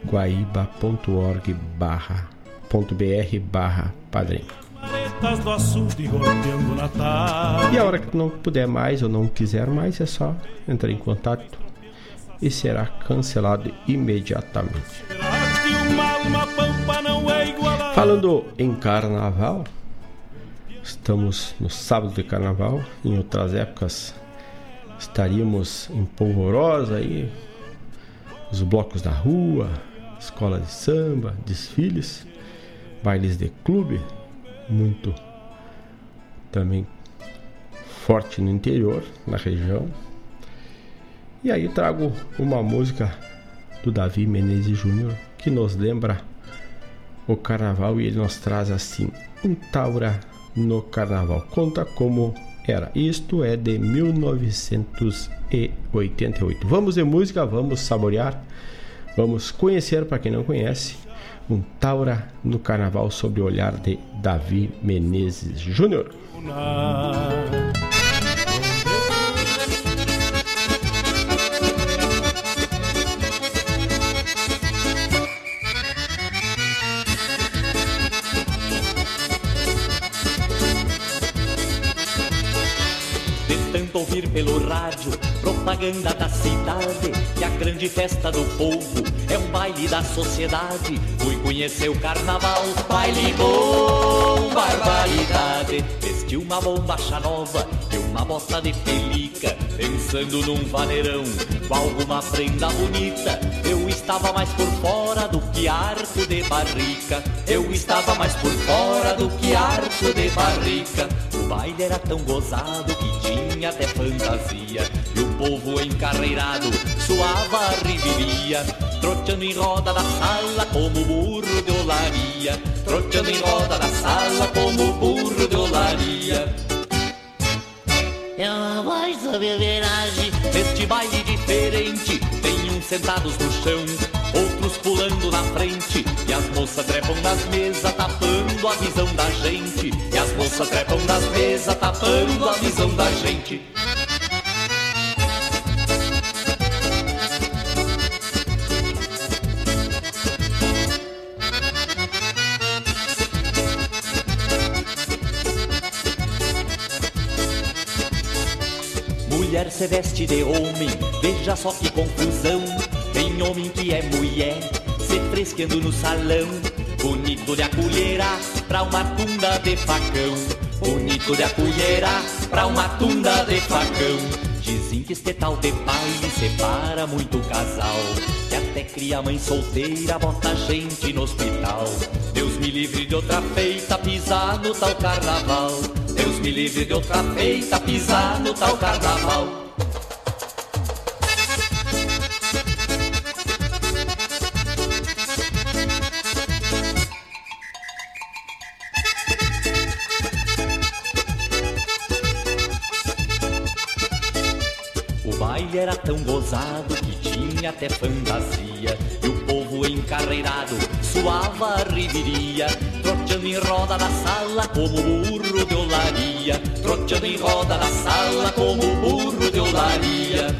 www.apaeguaíba.org barra .br barra padrinho. E a hora que não puder mais ou não quiser mais, é só entrar em contato e será cancelado imediatamente. Falando em carnaval, estamos no sábado de carnaval. Em outras épocas estaríamos em polvorosa aí, os blocos da rua, escola de samba, desfiles, bailes de clube, muito também forte no interior, na região. E aí trago uma música do Davi Menezes Júnior que nos lembra o carnaval e ele nos traz assim: um Taura no carnaval. Conta como era. Isto é de 1988. Vamos de música, vamos saborear, vamos conhecer para quem não conhece. Um Taura no Carnaval sob o olhar de Davi Menezes Júnior. Pelo rádio propaganda da cidade que a grande festa do povo é um baile da sociedade. Fui conhecer o carnaval, baile bom, barbaridade. Vesti uma bombacha nova e uma bota de pelica, pensando num vaneirão com alguma prenda bonita. Eu estava mais por fora do que arco de barrica. Eu estava mais por fora do que arco de barrica. O baile era tão gozado que tinha até fantasia. E o povo encarreirado suava a riveria, troteando em roda da sala como burro de olaria. Troteando em roda da sala como burro de olaria. É uma voz sobre viragem, este baile diferente. Tem uns sentados no chão, outros pulando na frente. E as moças trepam nas mesas, tapando a visão da gente. E as moças trepam nas mesas, tapando a visão da gente. Mulher se veste de homem, veja só que confusão. Tem homem que é mulher, se fresqueando no salão. Bonito de acolherar pra uma tunda de facão. Bonito de acolherar pra uma tunda de facão. Dizem que este tal de baile separa muito casal. Que até cria mãe solteira, bota gente no hospital. Deus me livre de outra feita, pisar no tal carnaval. Deus me livre de outra feita tá pisar no tal carnaval. era tão gozado que tinha até fantasia. E o povo encarreirado suava a riveria troteando em roda da sala como burro de olaria. Troteando em roda da sala como burro de olaria.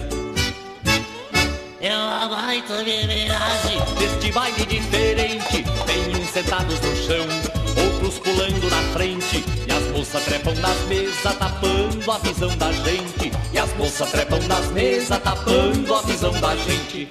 É uma baita beberagem deste baile diferente. Tem uns sentados no chão, outros pulando na frente. E as moças trepam nas mesas, tapando a visão da gente. E as moças trepam nas mesas, tapando a visão da gente.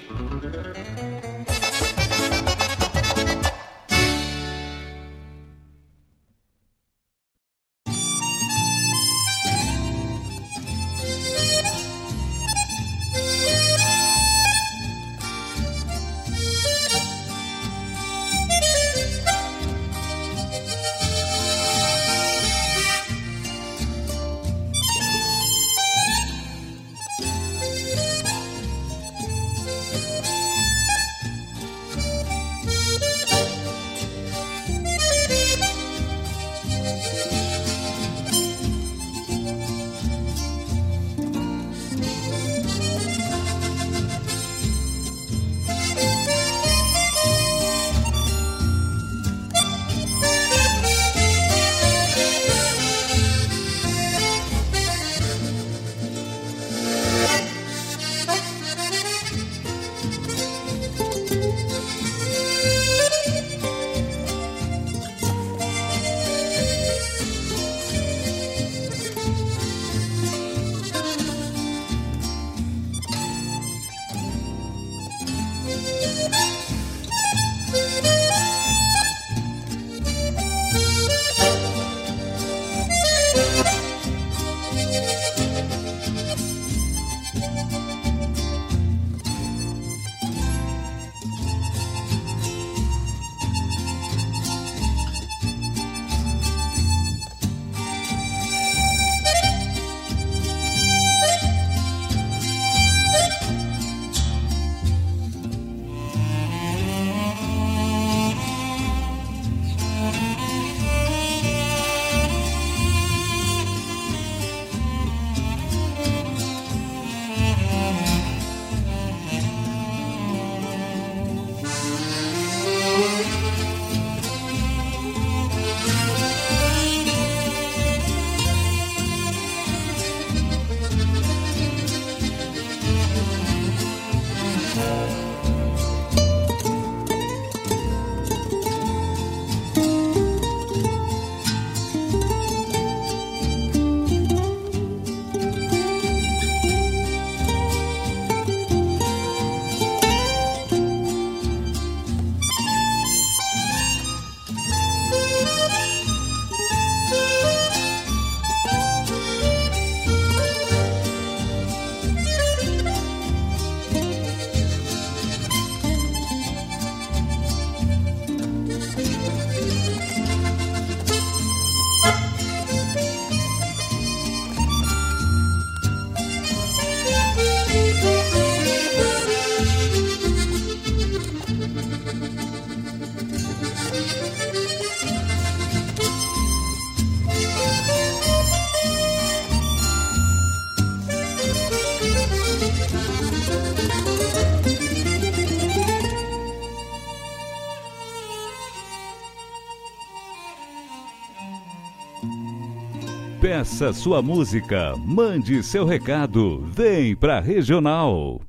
Peça sua música, mande seu recado, vem pra Regional.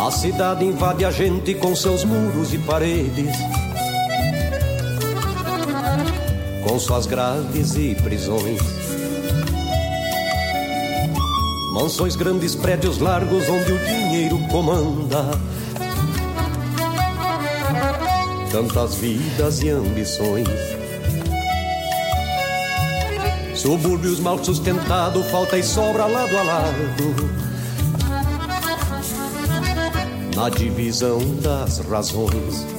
A cidade invade a gente com seus muros e paredes suas grades e prisões. Mansões grandes, prédios largos onde o dinheiro comanda. Tantas vidas e ambições. Subúrbios mal sustentados, falta e sobra lado a lado. Na divisão das razões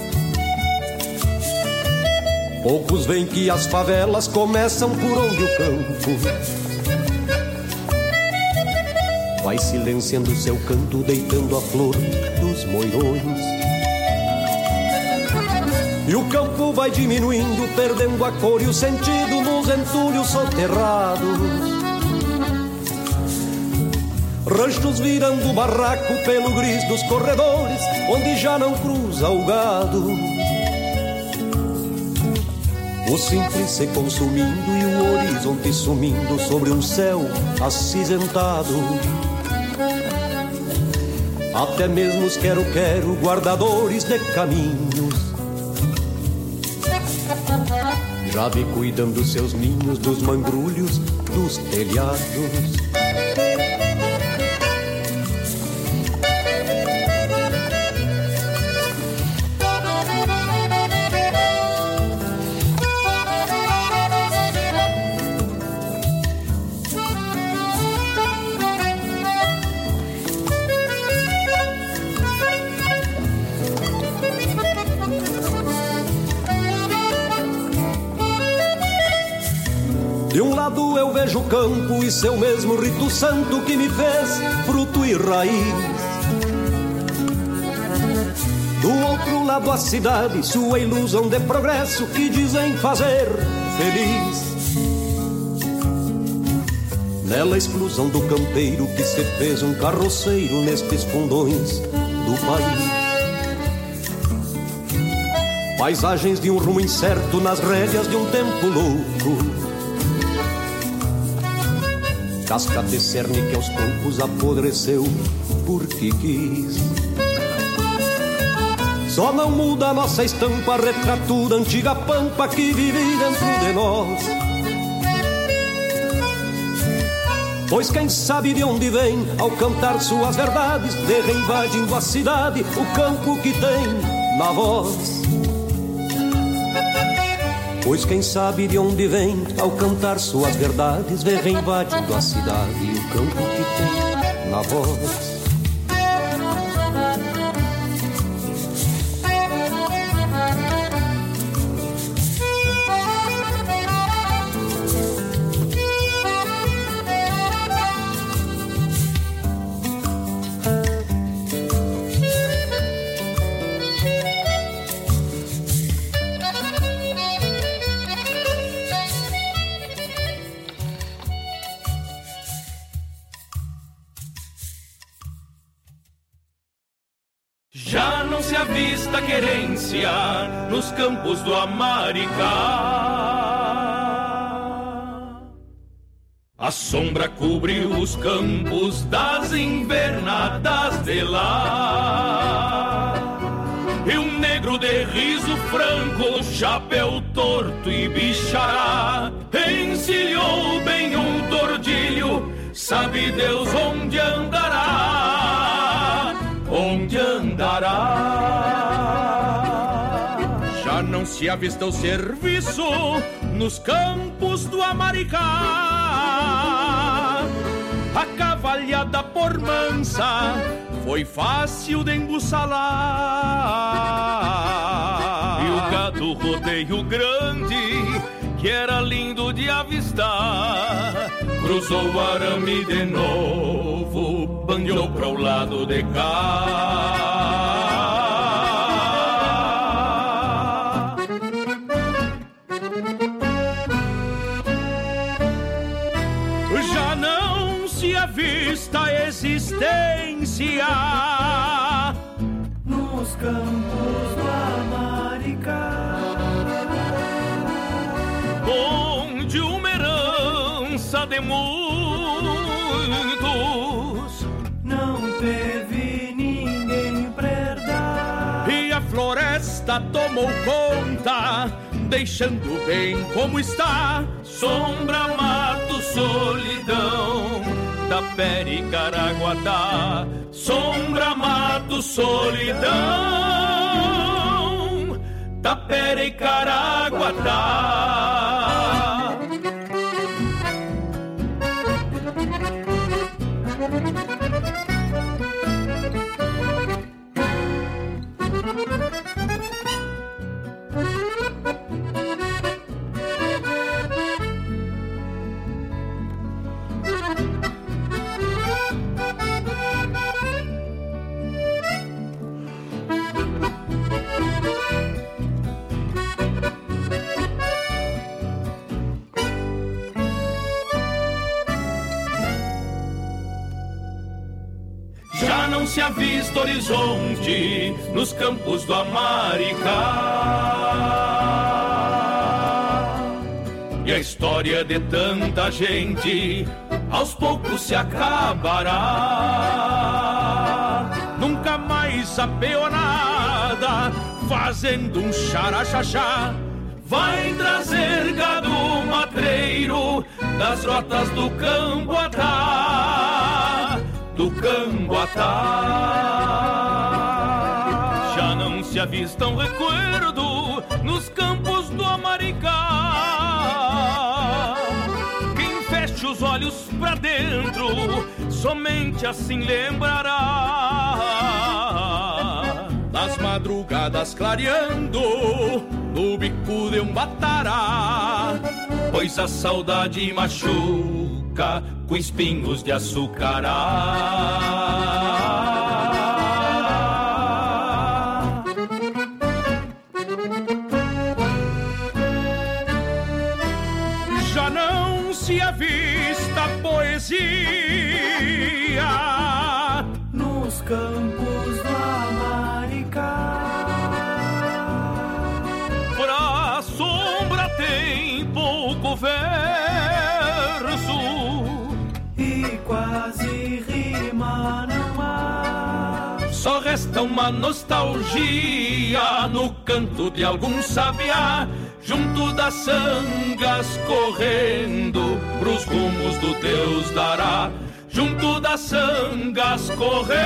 Poucos veem que as favelas começam por onde o campo vai silenciando seu canto, deitando a flor dos moirões. E o campo vai diminuindo, perdendo a cor e o sentido nos entulhos soterrados. Ranchos virando barraco pelo gris dos corredores, onde já não cruza o gado. O simples se consumindo e o horizonte sumindo sobre um céu acinzentado. Até mesmo os quero-quero, guardadores de caminhos. Já vi cuidando seus ninhos dos mangrulhos dos telhados. Vejo o campo e seu mesmo rito santo que me fez fruto e raiz. Do outro lado a cidade, sua ilusão de progresso que dizem fazer feliz. Nela a exclusão do campeiro que se fez um carroceiro nestes fundões do país. Paisagens de um rumo incerto nas rédeas de um tempo louco casca de cerne que aos poucos apodreceu porque quis. Só não muda a nossa estampa, retratura antiga pampa que vive dentro de nós. Pois quem sabe de onde vem, ao cantar suas verdades, de reinvadindo a cidade, o campo que tem na voz. Pois quem sabe de onde vem, ao cantar suas verdades, vê reinvadindo a cidade e o campo que tem na voz. Campos do Amaricá. A sombra cobriu os campos das invernadas de lá. E um negro de riso franco, chapéu torto e bichará, encilhou bem um tordilho, sabe Deus onde andará, onde andará se avista o serviço nos campos do Amaricá. A cavalhada por mansa foi fácil de embussalar. E o gado rodeio grande, que era lindo de avistar, cruzou o arame de novo, bandeou para o lado de cá. De muitos não teve ninguém pra herdar, e a floresta tomou conta deixando bem como está. Sombra, mato, solidão da Pere Caraguatá, sombra, mato, solidão, Tapera e Caraguatá. Se avista horizonte nos campos do Amaricá. E a história de tanta gente aos poucos se acabará. Nunca mais a peonada fazendo um xaraxaxá vai trazer gado matreiro das rotas do Camboatá, do Camboatá. Já não se avista um recuerdo nos campos do Amaricá. Quem fecha os olhos pra dentro, somente assim lembrará das madrugadas clareando no bico de um batará, pois a saudade machuca com espinhos de açucará. Só resta uma nostalgia no canto de algum sabiá Junto das sangas correndo pros rumos do Deus dará. Junto das sangas correndo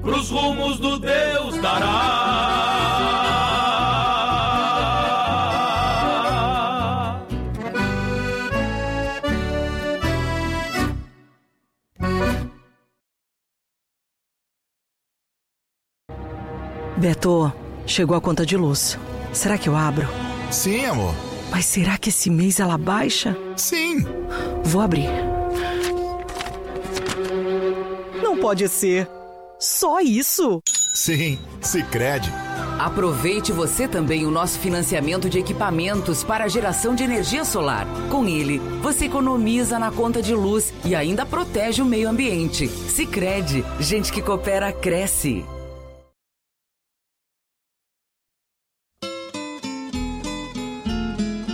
pros rumos do Deus dará Beto, chegou a conta de luz. Será que eu abro? Sim, amor. Mas será que esse mês ela baixa? Sim. Vou abrir. Não pode ser. Só isso? Sim, Sicredi. Aproveite você também o nosso financiamento de equipamentos para a geração de energia solar. Com ele, você economiza na conta de luz e ainda protege o meio ambiente. Sicredi, gente que coopera cresce.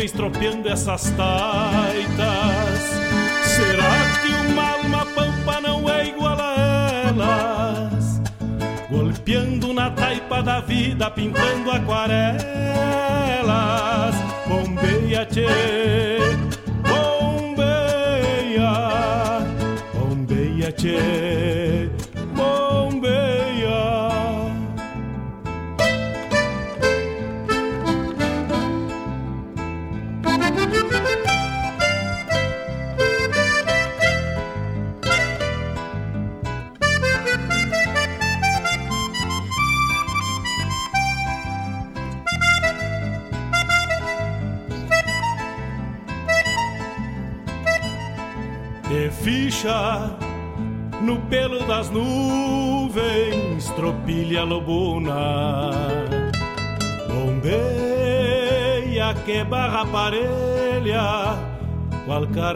Das nuvens tropeando essas taitas. Será que uma alma pampa não é igual a elas? piando na taipa da vida, pintando aquarelas. Bombeia, tchê, bombeia, bombeia, tchê,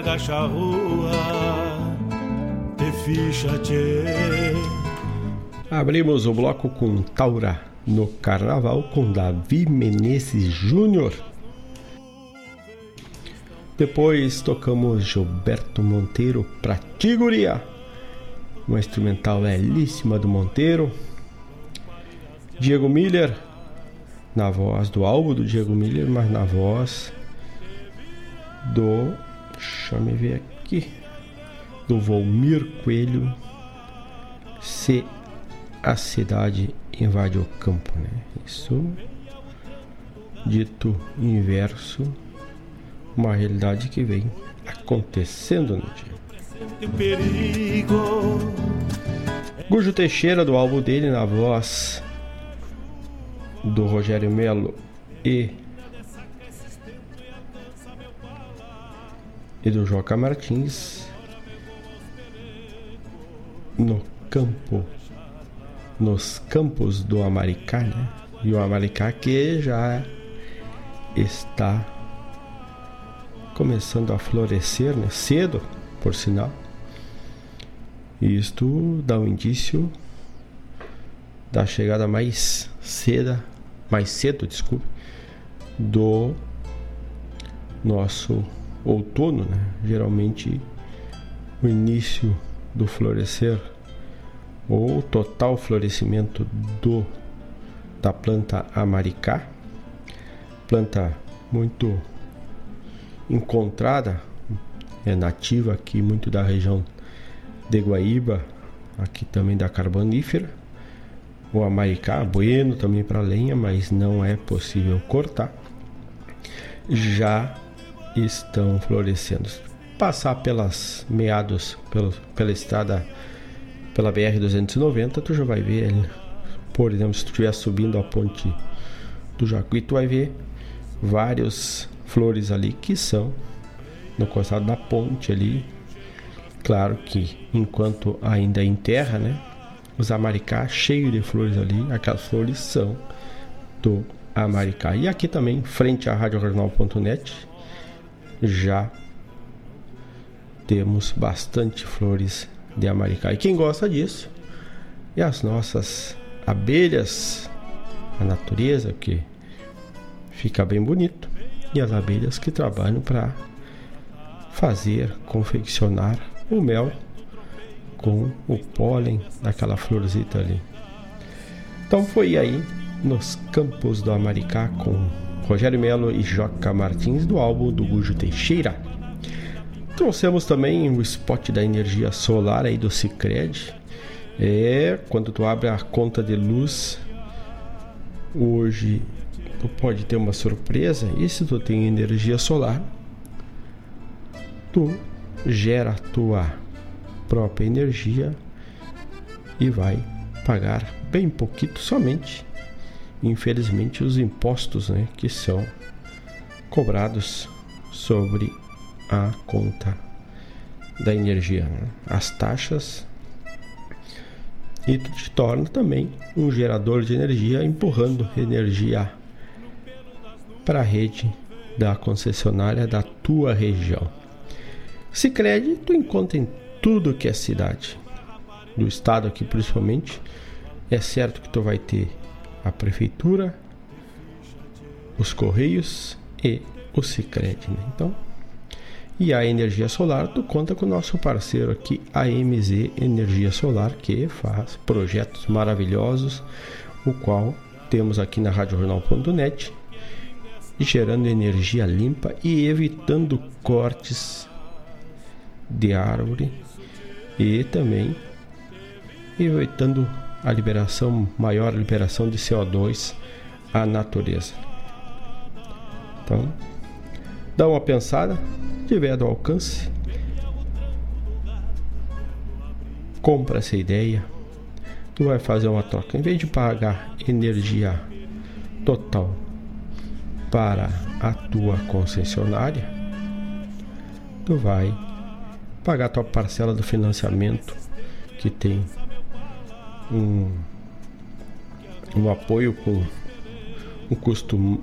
qual carga charrua, te ficha tchê. Abrimos o bloco com Taura no Carnaval com Davi Menezes Júnior. Depois tocamos Gilberto Monteiro pra Tiguria, uma instrumental belíssima do Monteiro. Diego Miller, na voz do álbum do Diego Miller, mas na voz do. Deixa eu ver aqui. Do Volmir Coelho. Se a cidade invade o campo, né? Isso dito inverso uma realidade que vem acontecendo no dia. perigo. Gujo Teixeira, do álbum dele, na voz do Rogério Melo e, e do Joca Martins, no campo, nos campos do Amaricá, né? E o Amaricá que já está começando a florescer, né? cedo, por sinal. E isto dá um indício da chegada mais cedo, mais cedo, desculpe, do nosso outono, né? Geralmente o início do florescer ou total florescimento do da planta amaricá, planta muito encontrada, é nativa aqui muito da região de Guaíba, aqui também da carbonífera. O amaricá, bueno também para lenha, mas não é possível cortar. Já estão florescendo. Passar pelas meados, pelo, pela estrada, pela BR-290, tu já vai ver, por exemplo, se tu estiver subindo a ponte do Jacuí, tu vai ver vários flores ali que são no costado da ponte ali. Claro que enquanto ainda é em terra, né? Os amaricá cheio de flores ali, aquelas flores são do amaricá. E aqui também, frente à radioregional.net, já temos bastante flores de amaricá. E quem gosta disso é as nossas abelhas, a natureza que fica bem bonito e as abelhas que trabalham para fazer, confeccionar o mel com o pólen daquela florzita ali. Então foi aí nos campos do Amaricá com Rogério Melo e Joca Martins do álbum do Gujo Teixeira. Trouxemos também o spot da energia solar aí do Cicred. É, quando tu abre a conta de luz hoje tu pode ter uma surpresa e se tu tem energia solar, tu gera a tua própria energia e vai pagar bem pouquinho somente, infelizmente, os impostos né, que são cobrados sobre a conta da energia, né? as taxas e te torna também um gerador de energia empurrando energia para a rede da concessionária da tua região. Sicredi tu encontra em tudo que é cidade, do estado aqui principalmente. É certo que tu vai ter a prefeitura, os correios e o Sicredi. Né? Então, E a energia solar, tu conta com o nosso parceiro aqui, a MZ Energia Solar, que faz projetos maravilhosos, o qual temos aqui na radiojornal.net, gerando energia limpa e evitando cortes de árvore e também evitando a liberação, maior liberação de CO2 à natureza. Então, dá uma pensada, tiver do alcance, compra essa ideia, tu vai fazer uma troca. Em vez de pagar energia total para a tua concessionária, tu vai pagar a tua parcela do financiamento que tem um, um apoio com um custo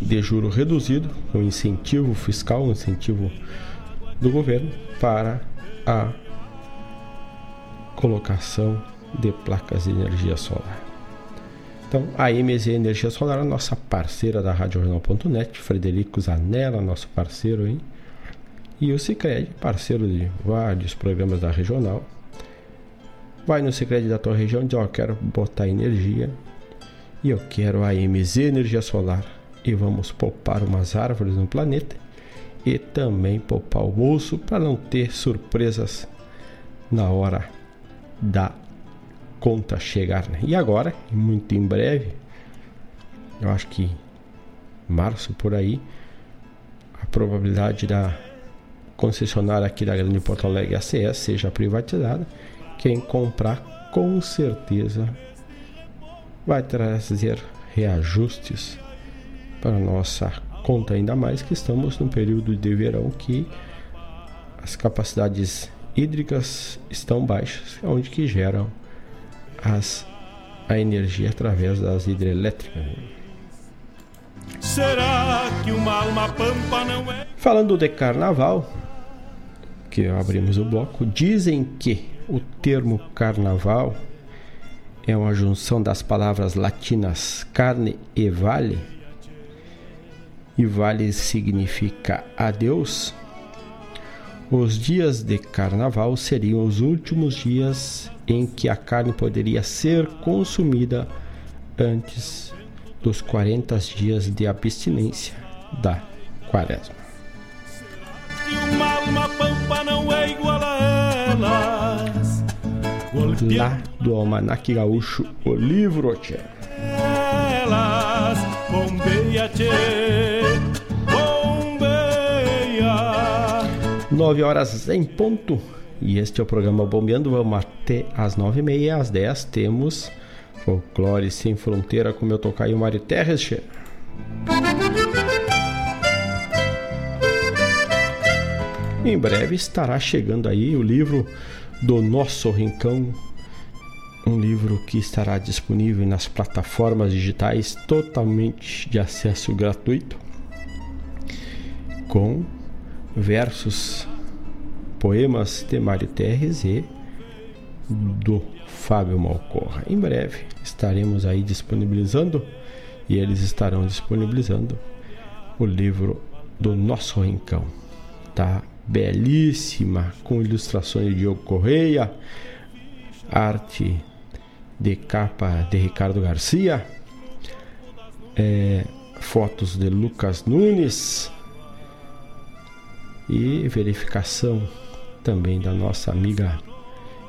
de juro reduzido, um incentivo fiscal, um incentivo do governo para a colocação de placas de energia solar. Então, a MZ Energia Solar, a nossa parceira da RadioJornal.net, Frederico Zanella, nosso parceiro aí, e o Cicred, parceiro de vários programas da regional. Vai no Cicred da tua região e diz, ó, oh, quero botar energia e eu quero a MZ Energia Solar e vamos poupar umas árvores no planeta e também poupar o bolso para não ter surpresas na hora da conta chegar. Né? E agora, muito em breve, eu acho que março por aí, a probabilidade da concessionária aqui da Grande Porto Alegre ACS seja privatizada. Quem comprar com certeza vai trazer reajustes para nossa conta, ainda mais que estamos num período de verão que as capacidades hídricas estão baixas, onde que geram as, a energia através das hidrelétricas. Será que uma alma pampa não é? Falando de carnaval, que abrimos o bloco, dizem que o termo carnaval é uma junção das palavras latinas carne e vale, e vale significa adeus. Os dias de carnaval seriam os últimos dias em que a carne poderia ser consumida antes dos 40 dias de abstinência da quaresma. Lá do Almanac Gaúcho, o livro, tchê. Elas, bombeia, tchê, bombeia. Nove horas em ponto. E este é o programa Bombeando. Vamos até às nove e meia. Às dez temos Folclore Sem Fronteira com meu tocaio Mário Terres. Em breve estará chegando aí o livro do Nosso Rincão. Um livro que estará disponível nas plataformas digitais totalmente de acesso gratuito. Com versos poemas de Mário Terres e do Fábio Malcorra. Em breve estaremos aí disponibilizando e eles estarão disponibilizando o livro do Nosso Rincão. Tá belíssima, com ilustrações de Diogo Correia, arte de capa de Ricardo Garcia, é, fotos de Lucas Nunes e verificação também da nossa amiga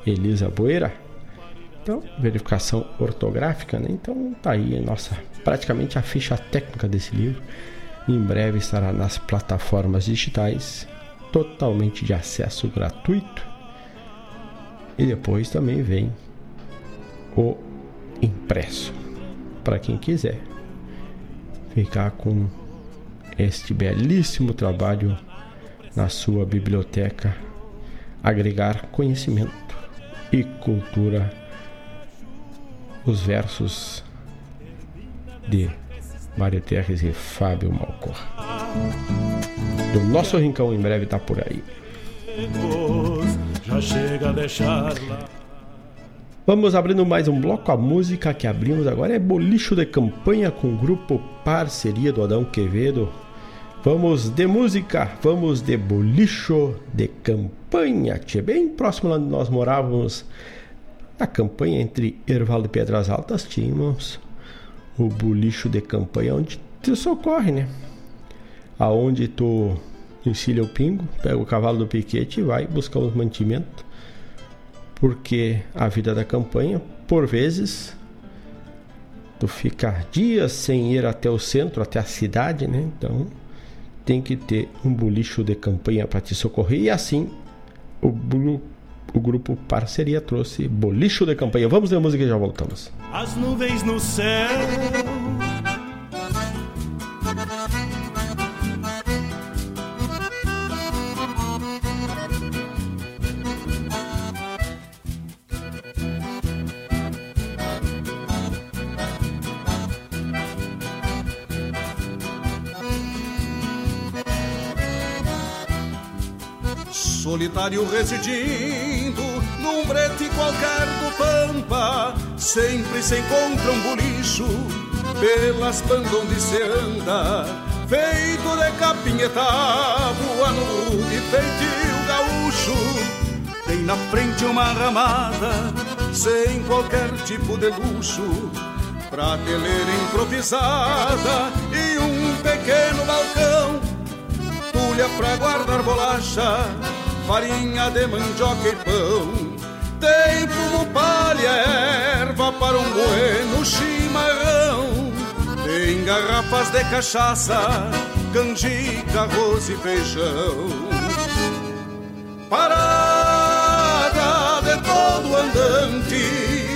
Elisa Boeira. Então, verificação ortográfica, né? Então tá aí nossa praticamente a ficha técnica desse livro. Em breve estará nas plataformas digitais, totalmente de acesso gratuito. E depois também vem o impresso para quem quiser ficar com este belíssimo trabalho na sua biblioteca agregar conhecimento e cultura. Os versos de Mário Terres e Fábio Malcor. Do nosso rincão em breve está por aí. Vamos abrindo mais um bloco. A música que abrimos agora é Bolicho de Campanha com o grupo Parceria do Adão Quevedo Vamos de música, vamos de bolicho de campanha. Tchê, bem próximo lá onde nós morávamos, na campanha entre Erval e Pedras Altas, tínhamos o bolicho de campanha onde te socorre, né? Aonde tu encilha o pingo, pega o cavalo do piquete e vai buscar os mantimentos. Porque a vida da campanha, por vezes, tu fica dias sem ir até o centro, até a cidade, né? Então tem que ter um bolicho de campanha para te socorrer e assim o, o grupo Parceria trouxe bolicho de campanha. Vamos ver a música e já voltamos. As nuvens no céu solitário residindo num brete qualquer do Pampa, sempre se encontra um bolicho pelas bandas onde se anda, feito de capinhetado, ano de feitio gaúcho. Tem na frente uma ramada, sem qualquer tipo de luxo, prateleira improvisada e um pequeno balcão, tulha pra guardar bolacha farinha de mandioca e pão. Tem fumo, palha, erva para um bueno chimarrão. Tem garrafas de cachaça, canjica, arroz e feijão. Parada de todo andante,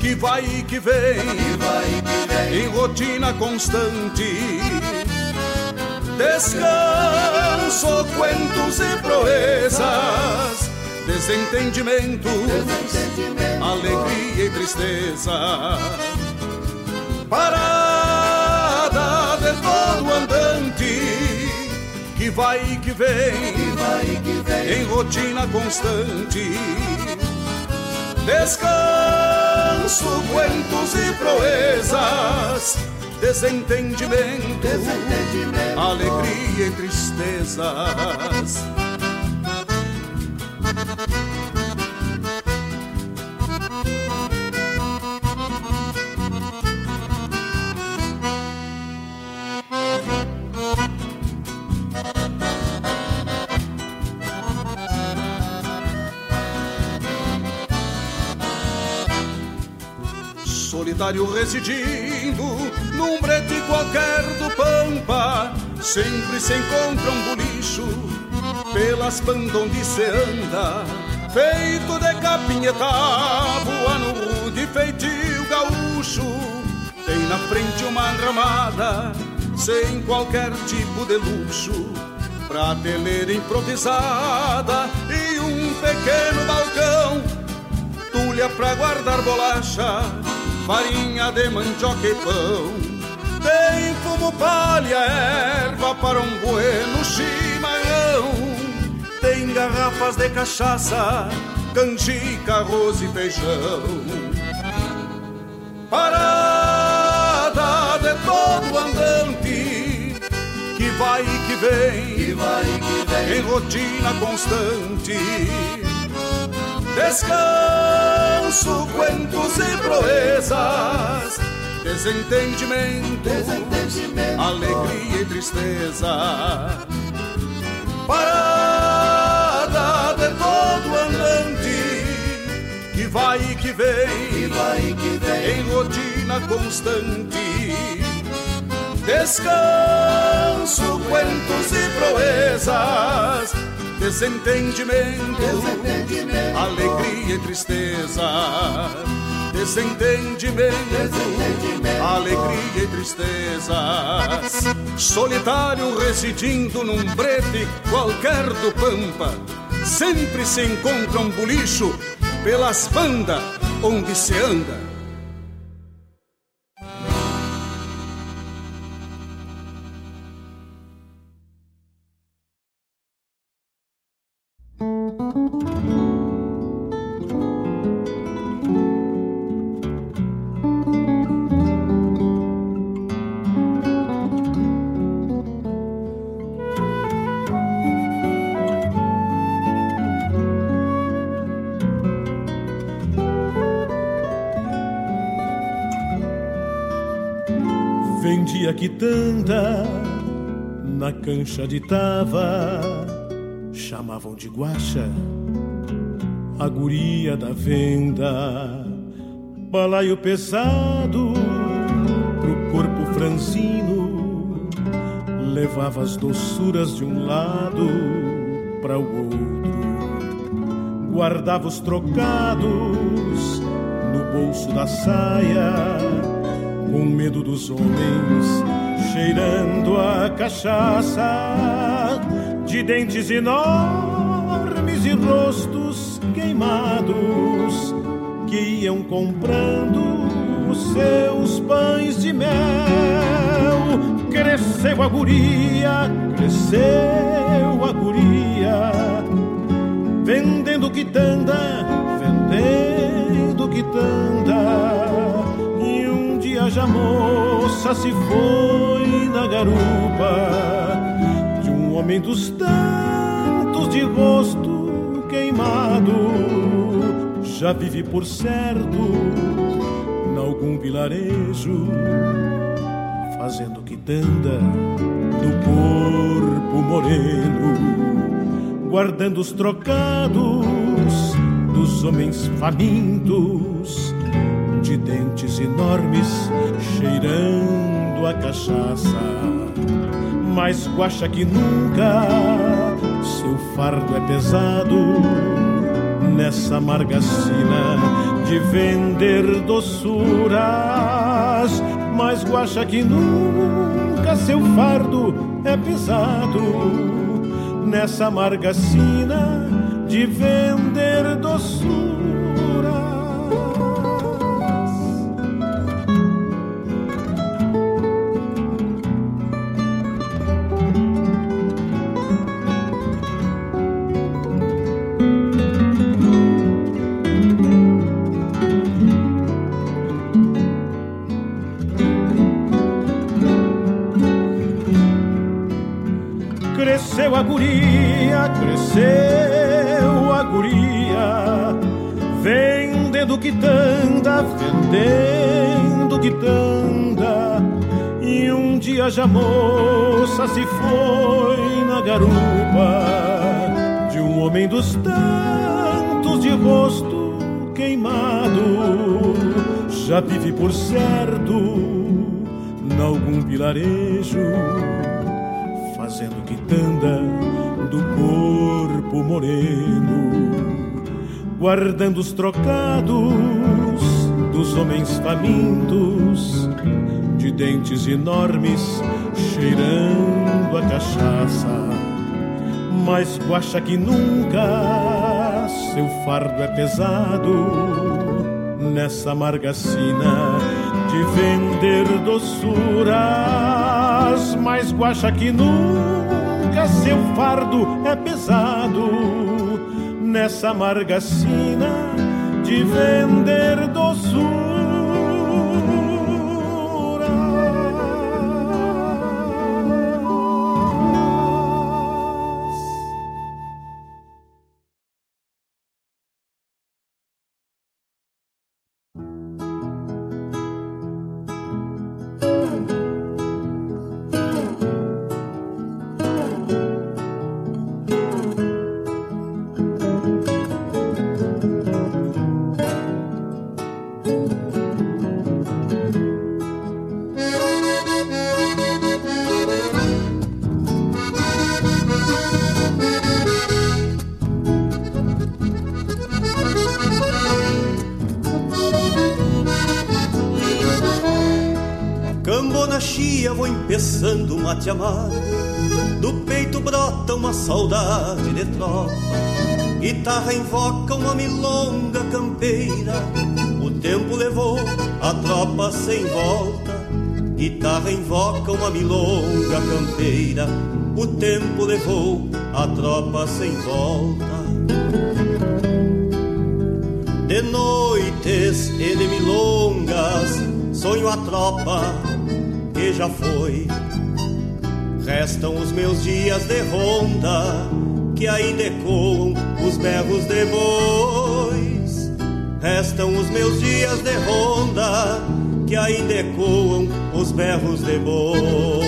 que vai e que vem, que vai e que vem. em rotina constante descanso, cuentos e proezas, desentendimento, alegria e tristeza. Parada de todo andante que vai e que vem, que vai e que vem. em rotina constante. Descanso, cuentos e proezas desentendimento, desentendimento, alegria e tristezas. Solitário residindo num brete qualquer do Pampa, sempre se encontra um bolicho pelas bandas onde se anda, feito de capinhetado, ano rude feitio gaúcho. Tem na frente uma ramada, sem qualquer tipo de luxo, prateleira improvisada e um pequeno balcão, tulha pra guardar bolacha farinha de mandioca e pão. Tem fumo, palha, erva para um bueno chimarrão. Tem garrafas de cachaça, canjica, arroz e feijão. Parada de todo andante que vai e que vem, que vai e que vem. em rotina constante descanso, cuentos e proezas, desentendimento, desentendimento, alegria e tristeza. Parada de todo andante que vai e que vem, que vai e que vem. em rotina constante. Descanso, cuentos e proezas Desentendimento, desentendimento, alegria e tristeza. Desentendimento, desentendimento, alegria e tristeza. Solitário residindo num brete qualquer do Pampa, sempre se encontra um bolicho pelas bandas onde se anda na cancha de tava, chamavam de guacha a guria da venda. Balaio pesado pro corpo franzino, levava as doçuras de um lado para o outro, guardava os trocados no bolso da saia, com medo dos homens, cheirando a cachaça, de dentes enormes e rostos queimados, que iam comprando os seus pães de mel. Cresceu a guria, cresceu a guria, vendendo quitanda, vendendo quitanda. Já moça se foi na garupa de um homem dos tantos de rosto queimado. Já vive por certo algum vilarejo, fazendo quitanda do corpo moreno, guardando os trocados dos homens famintos, de dentes enormes, cheirando a cachaça. Mais guacha que nunca, seu fardo é pesado nessa margacina de vender doçuras, mas guacha que nunca seu fardo é pesado nessa margacina de vender doçuras. A guria, cresceu a guria, vendendo quitanda, vendendo quitanda. E um dia já moça se foi na garupa de um homem dos tantos de rosto queimado. Já vive por certo, nalgum vilarejo do corpo moreno, guardando os trocados dos homens famintos, de dentes enormes, cheirando a cachaça. Mais guacha que nunca, seu fardo é pesado nessa margacina de vender doçuras, mais guacha que nunca seu fardo é pesado nessa margacina de vender doçuras. Amargo, do peito brota uma saudade de tropa. Guitarra invoca uma milonga campeira, o tempo levou a tropa sem volta. Guitarra invoca uma milonga campeira, o tempo levou a tropa sem volta. De noites e de milongas, sonho a tropa que já foi Restam os meus dias de ronda, que ainda ecoam os berros de bois. restam os meus dias de ronda que ainda ecoam os berros de bois.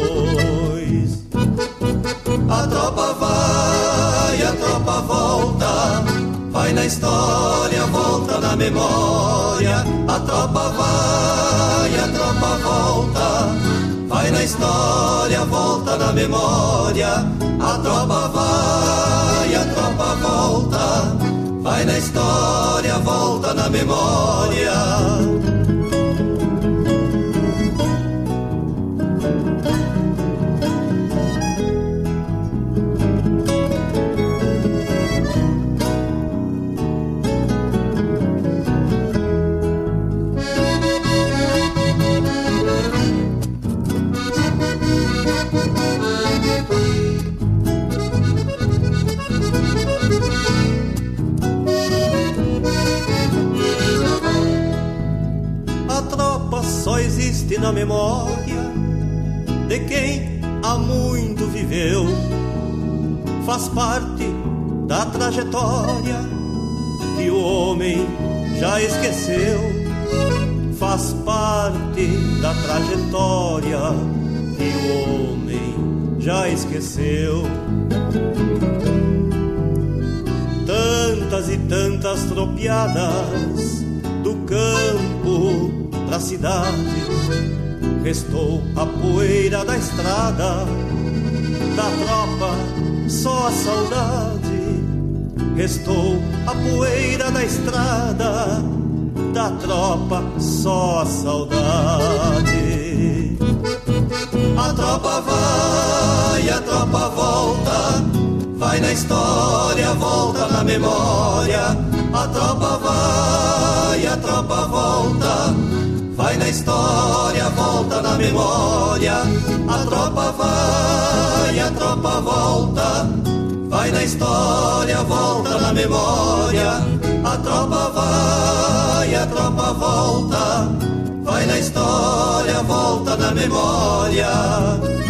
A tropa vai, a tropa volta, vai na história, volta na memória. A tropa vai, a tropa volta, vai na história, volta na memória. A tropa vai, a tropa volta, vai na história, volta na memória. Na memória de quem há muito viveu. Faz parte da trajetória que o homem já esqueceu. Faz parte da trajetória que o homem já esqueceu. Tantas e tantas tropiadas do campo pra cidade. Restou a poeira da estrada, da tropa só a saudade. Restou a poeira da estrada, da tropa só a saudade. A tropa vai, a tropa volta, vai na história, volta na memória. A tropa vai, a tropa volta Na história, volta na memória. A tropa vai, a tropa volta. Vai na história, volta na memória. A tropa vai, a tropa volta. Vai na história, volta na memória.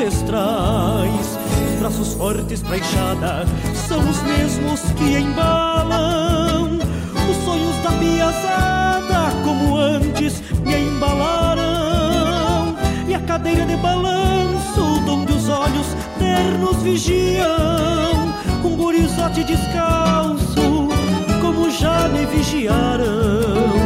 Ancestrais. Os braços fortes pra enxada são os mesmos que embalam os sonhos da piazada, como antes me embalaram. E a cadeira de balanço, onde os olhos ternos vigiam, um gurizote descalço, como já me vigiaram.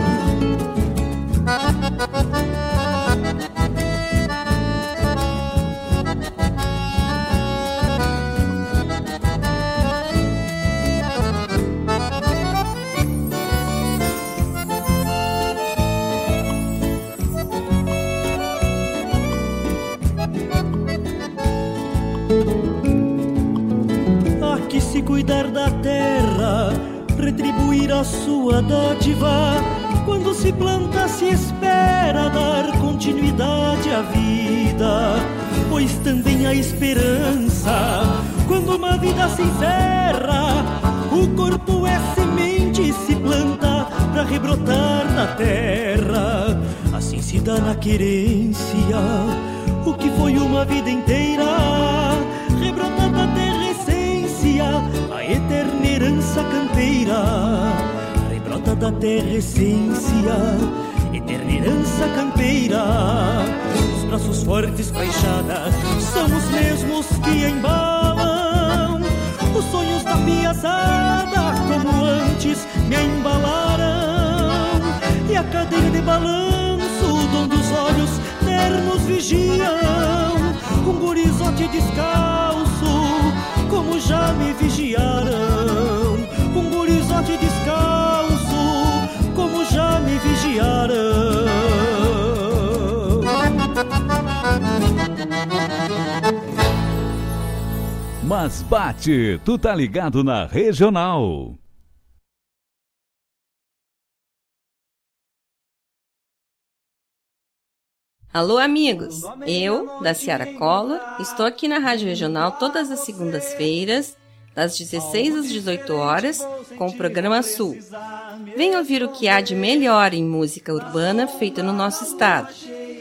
Planta, se espera dar continuidade à vida, pois também a esperança. Quando uma vida se encerra, o corpo é semente, se planta para rebrotar na terra. Assim se dá na querência o que foi uma vida inteira, terra essência, eterna herança campeira. Os braços fortes baixada são os mesmos que embalam os sonhos da piazada, como antes me embalaram. E a cadeira de balanço, onde os olhos ternos vigiam, um gurizote descalço, como já me vigiaram. Um gurizote descalço, Mas bate, tu tá ligado na regional. Alô, amigos! Eu, da Ciara Collor, estou aqui na Rádio Regional todas as segundas-feiras, das 16 às 18 horas, com o programa Sul. Venha ouvir o que há de melhor em música urbana feita no nosso estado,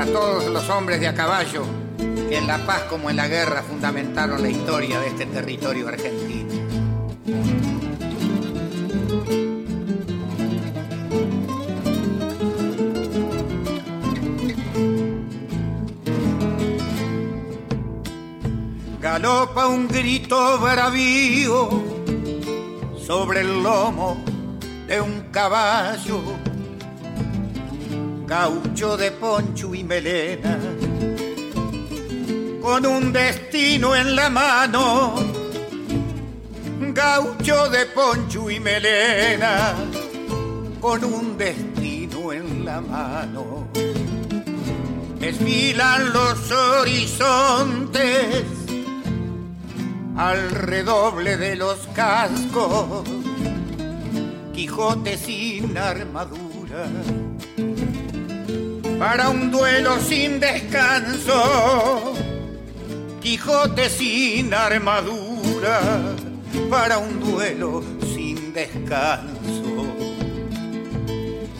Para todos los hombres de a caballo que en la paz como en la guerra fundamentaron la historia de este territorio argentino. Galopa un grito bravío sobre el lomo de un caballo, gaucho de poncho y melena, con un destino en la mano, gaucho de poncho y melena, con un destino en la mano. Desfilan los horizontes al redoble de los cascos, Quijote sin armadura, para un duelo sin descanso, Quijote sin armadura, para un duelo sin descanso,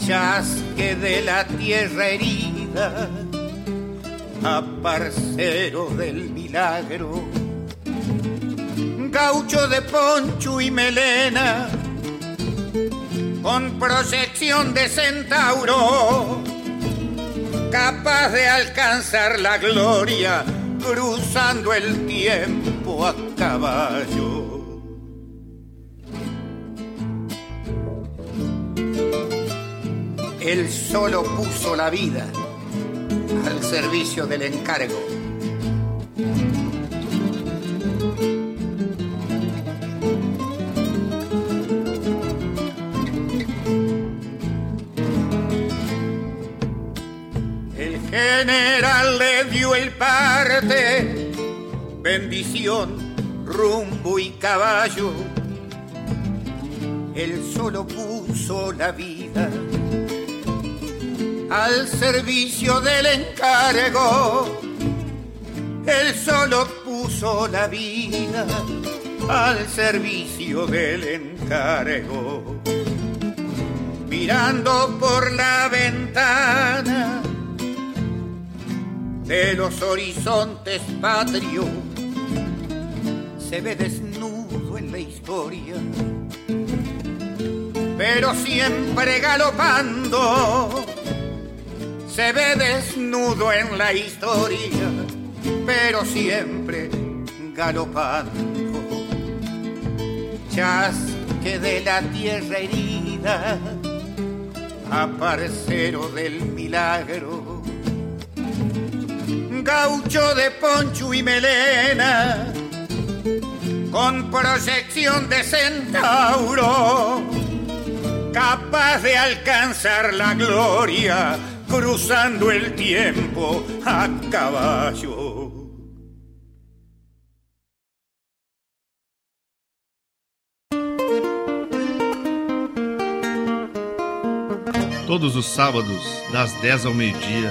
chasque de la tierra herida, a parcero del milagro. Gaucho de poncho y melena, con proyección de centauro, capaz de alcanzar la gloria, cruzando el tiempo a caballo. Él solo puso la vida al servicio del encargo general le dio el parte, bendición, rumbo y caballo. Él solo puso la vida al servicio del encargo. Él solo puso la vida al servicio del encargo. Mirando por la ventana de los horizontes patrios se ve desnudo en la historia, pero siempre galopando. Se ve desnudo en la historia, pero siempre galopando. Chasque de la tierra herida, a parcero del milagro gaucho de poncho y melena, con proyección de centauro, capaz de alcanzar la gloria, cruzando el tiempo a caballo. Todos os sábados, das 10 ao meio-dia,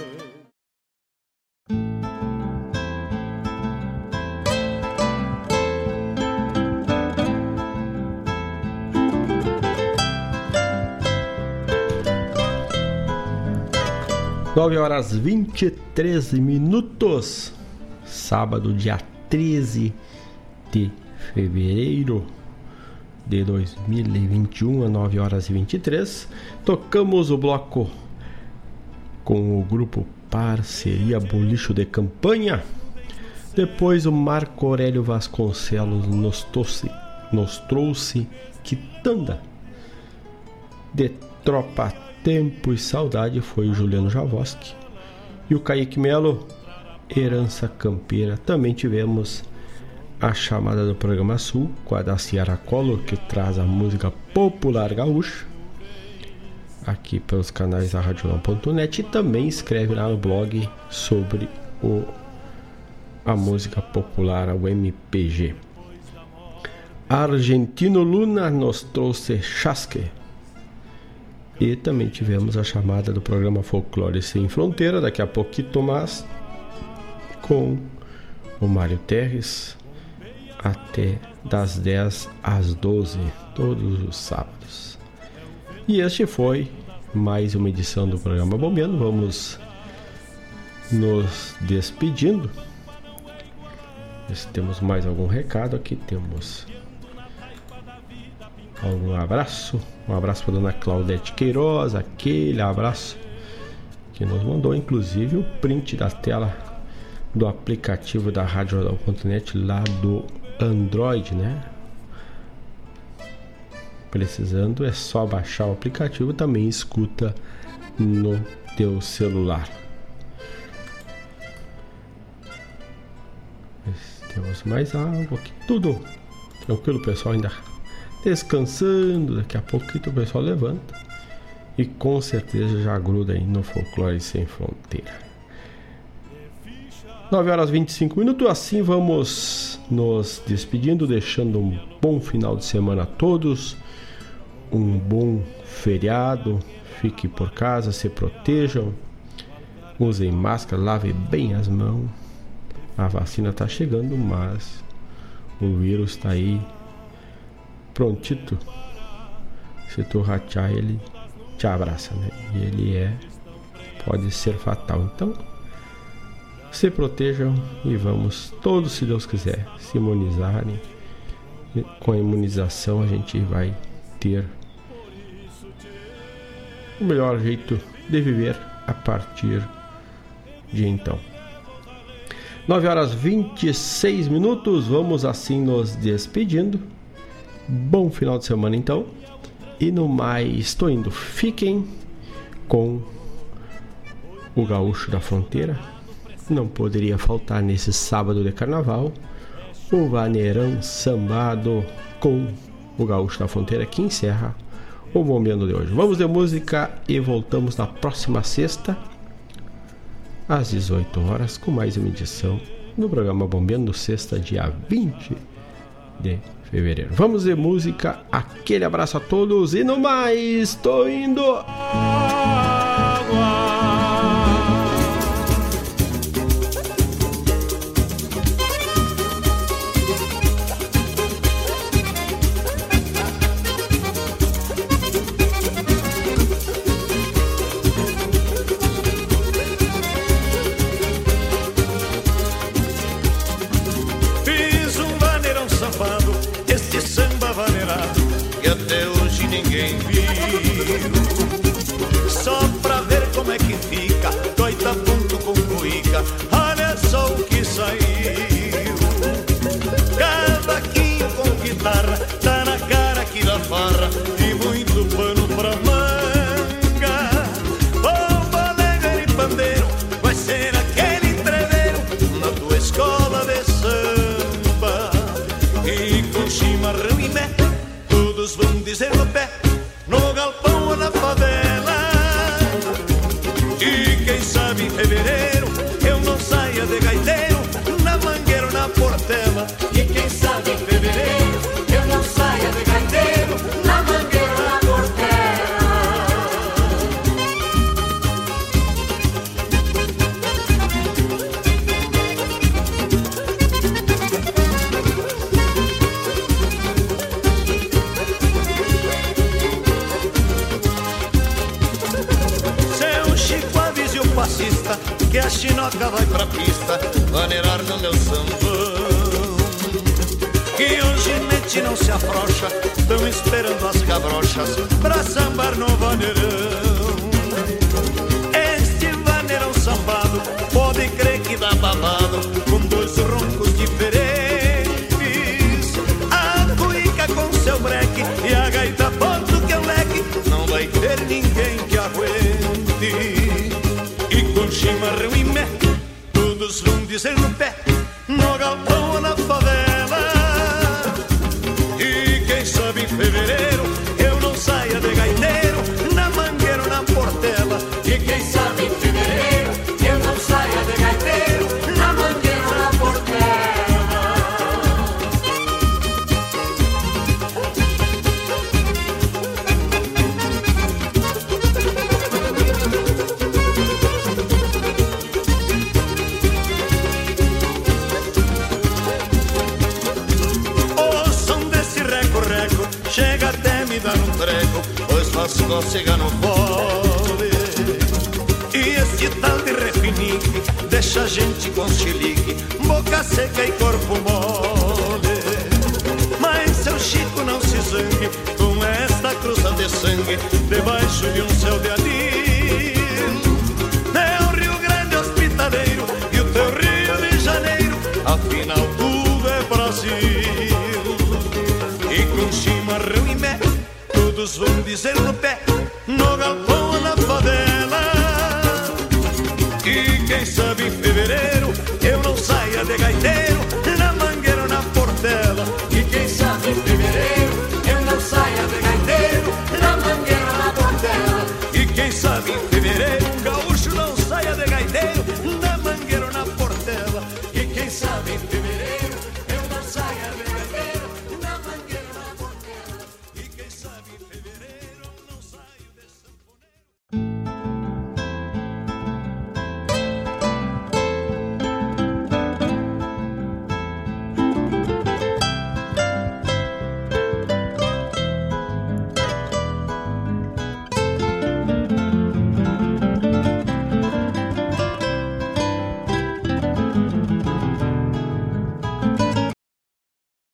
Nove horas 23 minutos, sábado, dia 13 de fevereiro de 2021, a 9 horas e 23. Tocamos o bloco com o grupo Parceria Bolicho de Campanha. Depois o Marco Aurélio Vasconcelos nos trouxe, nos trouxe Quitanda. De Tropa Tempo e Saudade foi o Juliano Javoski. E o Kaique Melo, Herança Campeira. Também tivemos a chamada do programa Sul com a da Ciara Collor, que traz a música popular gaúcha aqui pelos canais da Radional.net e também escreve lá no blog sobre o, a música popular, o MPG. Argentino Luna nos trouxe Chasque. E também tivemos a chamada do programa Folclore Sem Fronteira, daqui a pouquinho mais, com o Mário Terres, até das 10 às 12, todos os sábados. E este foi mais uma edição do programa Bombeando. Vamos nos despedindo. Se temos mais algum recado aqui, temos algum abraço. Um abraço para dona Claudete Queiroz, aquele abraço que nos mandou, inclusive, o print da tela do aplicativo da Rádio.net lá do Android, né? Precisando é só baixar o aplicativo, também escuta no teu celular. Temos mais algo aqui, tudo tranquilo, pessoal ainda descansando, daqui a pouquinho o pessoal levanta e com certeza já gruda aí no Folclore Sem Fronteira. 9 horas 25 minutos, assim vamos nos despedindo, deixando um bom final de semana a todos, um bom feriado, fique por casa, se protejam, usem máscara, lavem bem as mãos. A vacina está chegando, mas o vírus está aí prontito. Se tu ratear, ele te abraça, né? E ele é, pode ser fatal. Então, se protejam e vamos todos, se Deus quiser, se imunizarem. Com a imunização a gente vai ter o melhor jeito de viver a partir de então. 9 horas 26 minutos, vamos assim nos despedindo. Bom final de semana então. E no mais, estou indo. Fiquem com o Gaúcho da Fronteira não poderia faltar nesse sábado de carnaval o vaneirão sambado com o Gaúcho da Fronteira que encerra o momento de hoje. Vamos de música e voltamos na próxima sexta às 18 horas com mais uma edição no programa Bombeando sexta, dia 20 de fevereiro. Vamos de música, aquele abraço a todos e no mais, tô indo. Fiz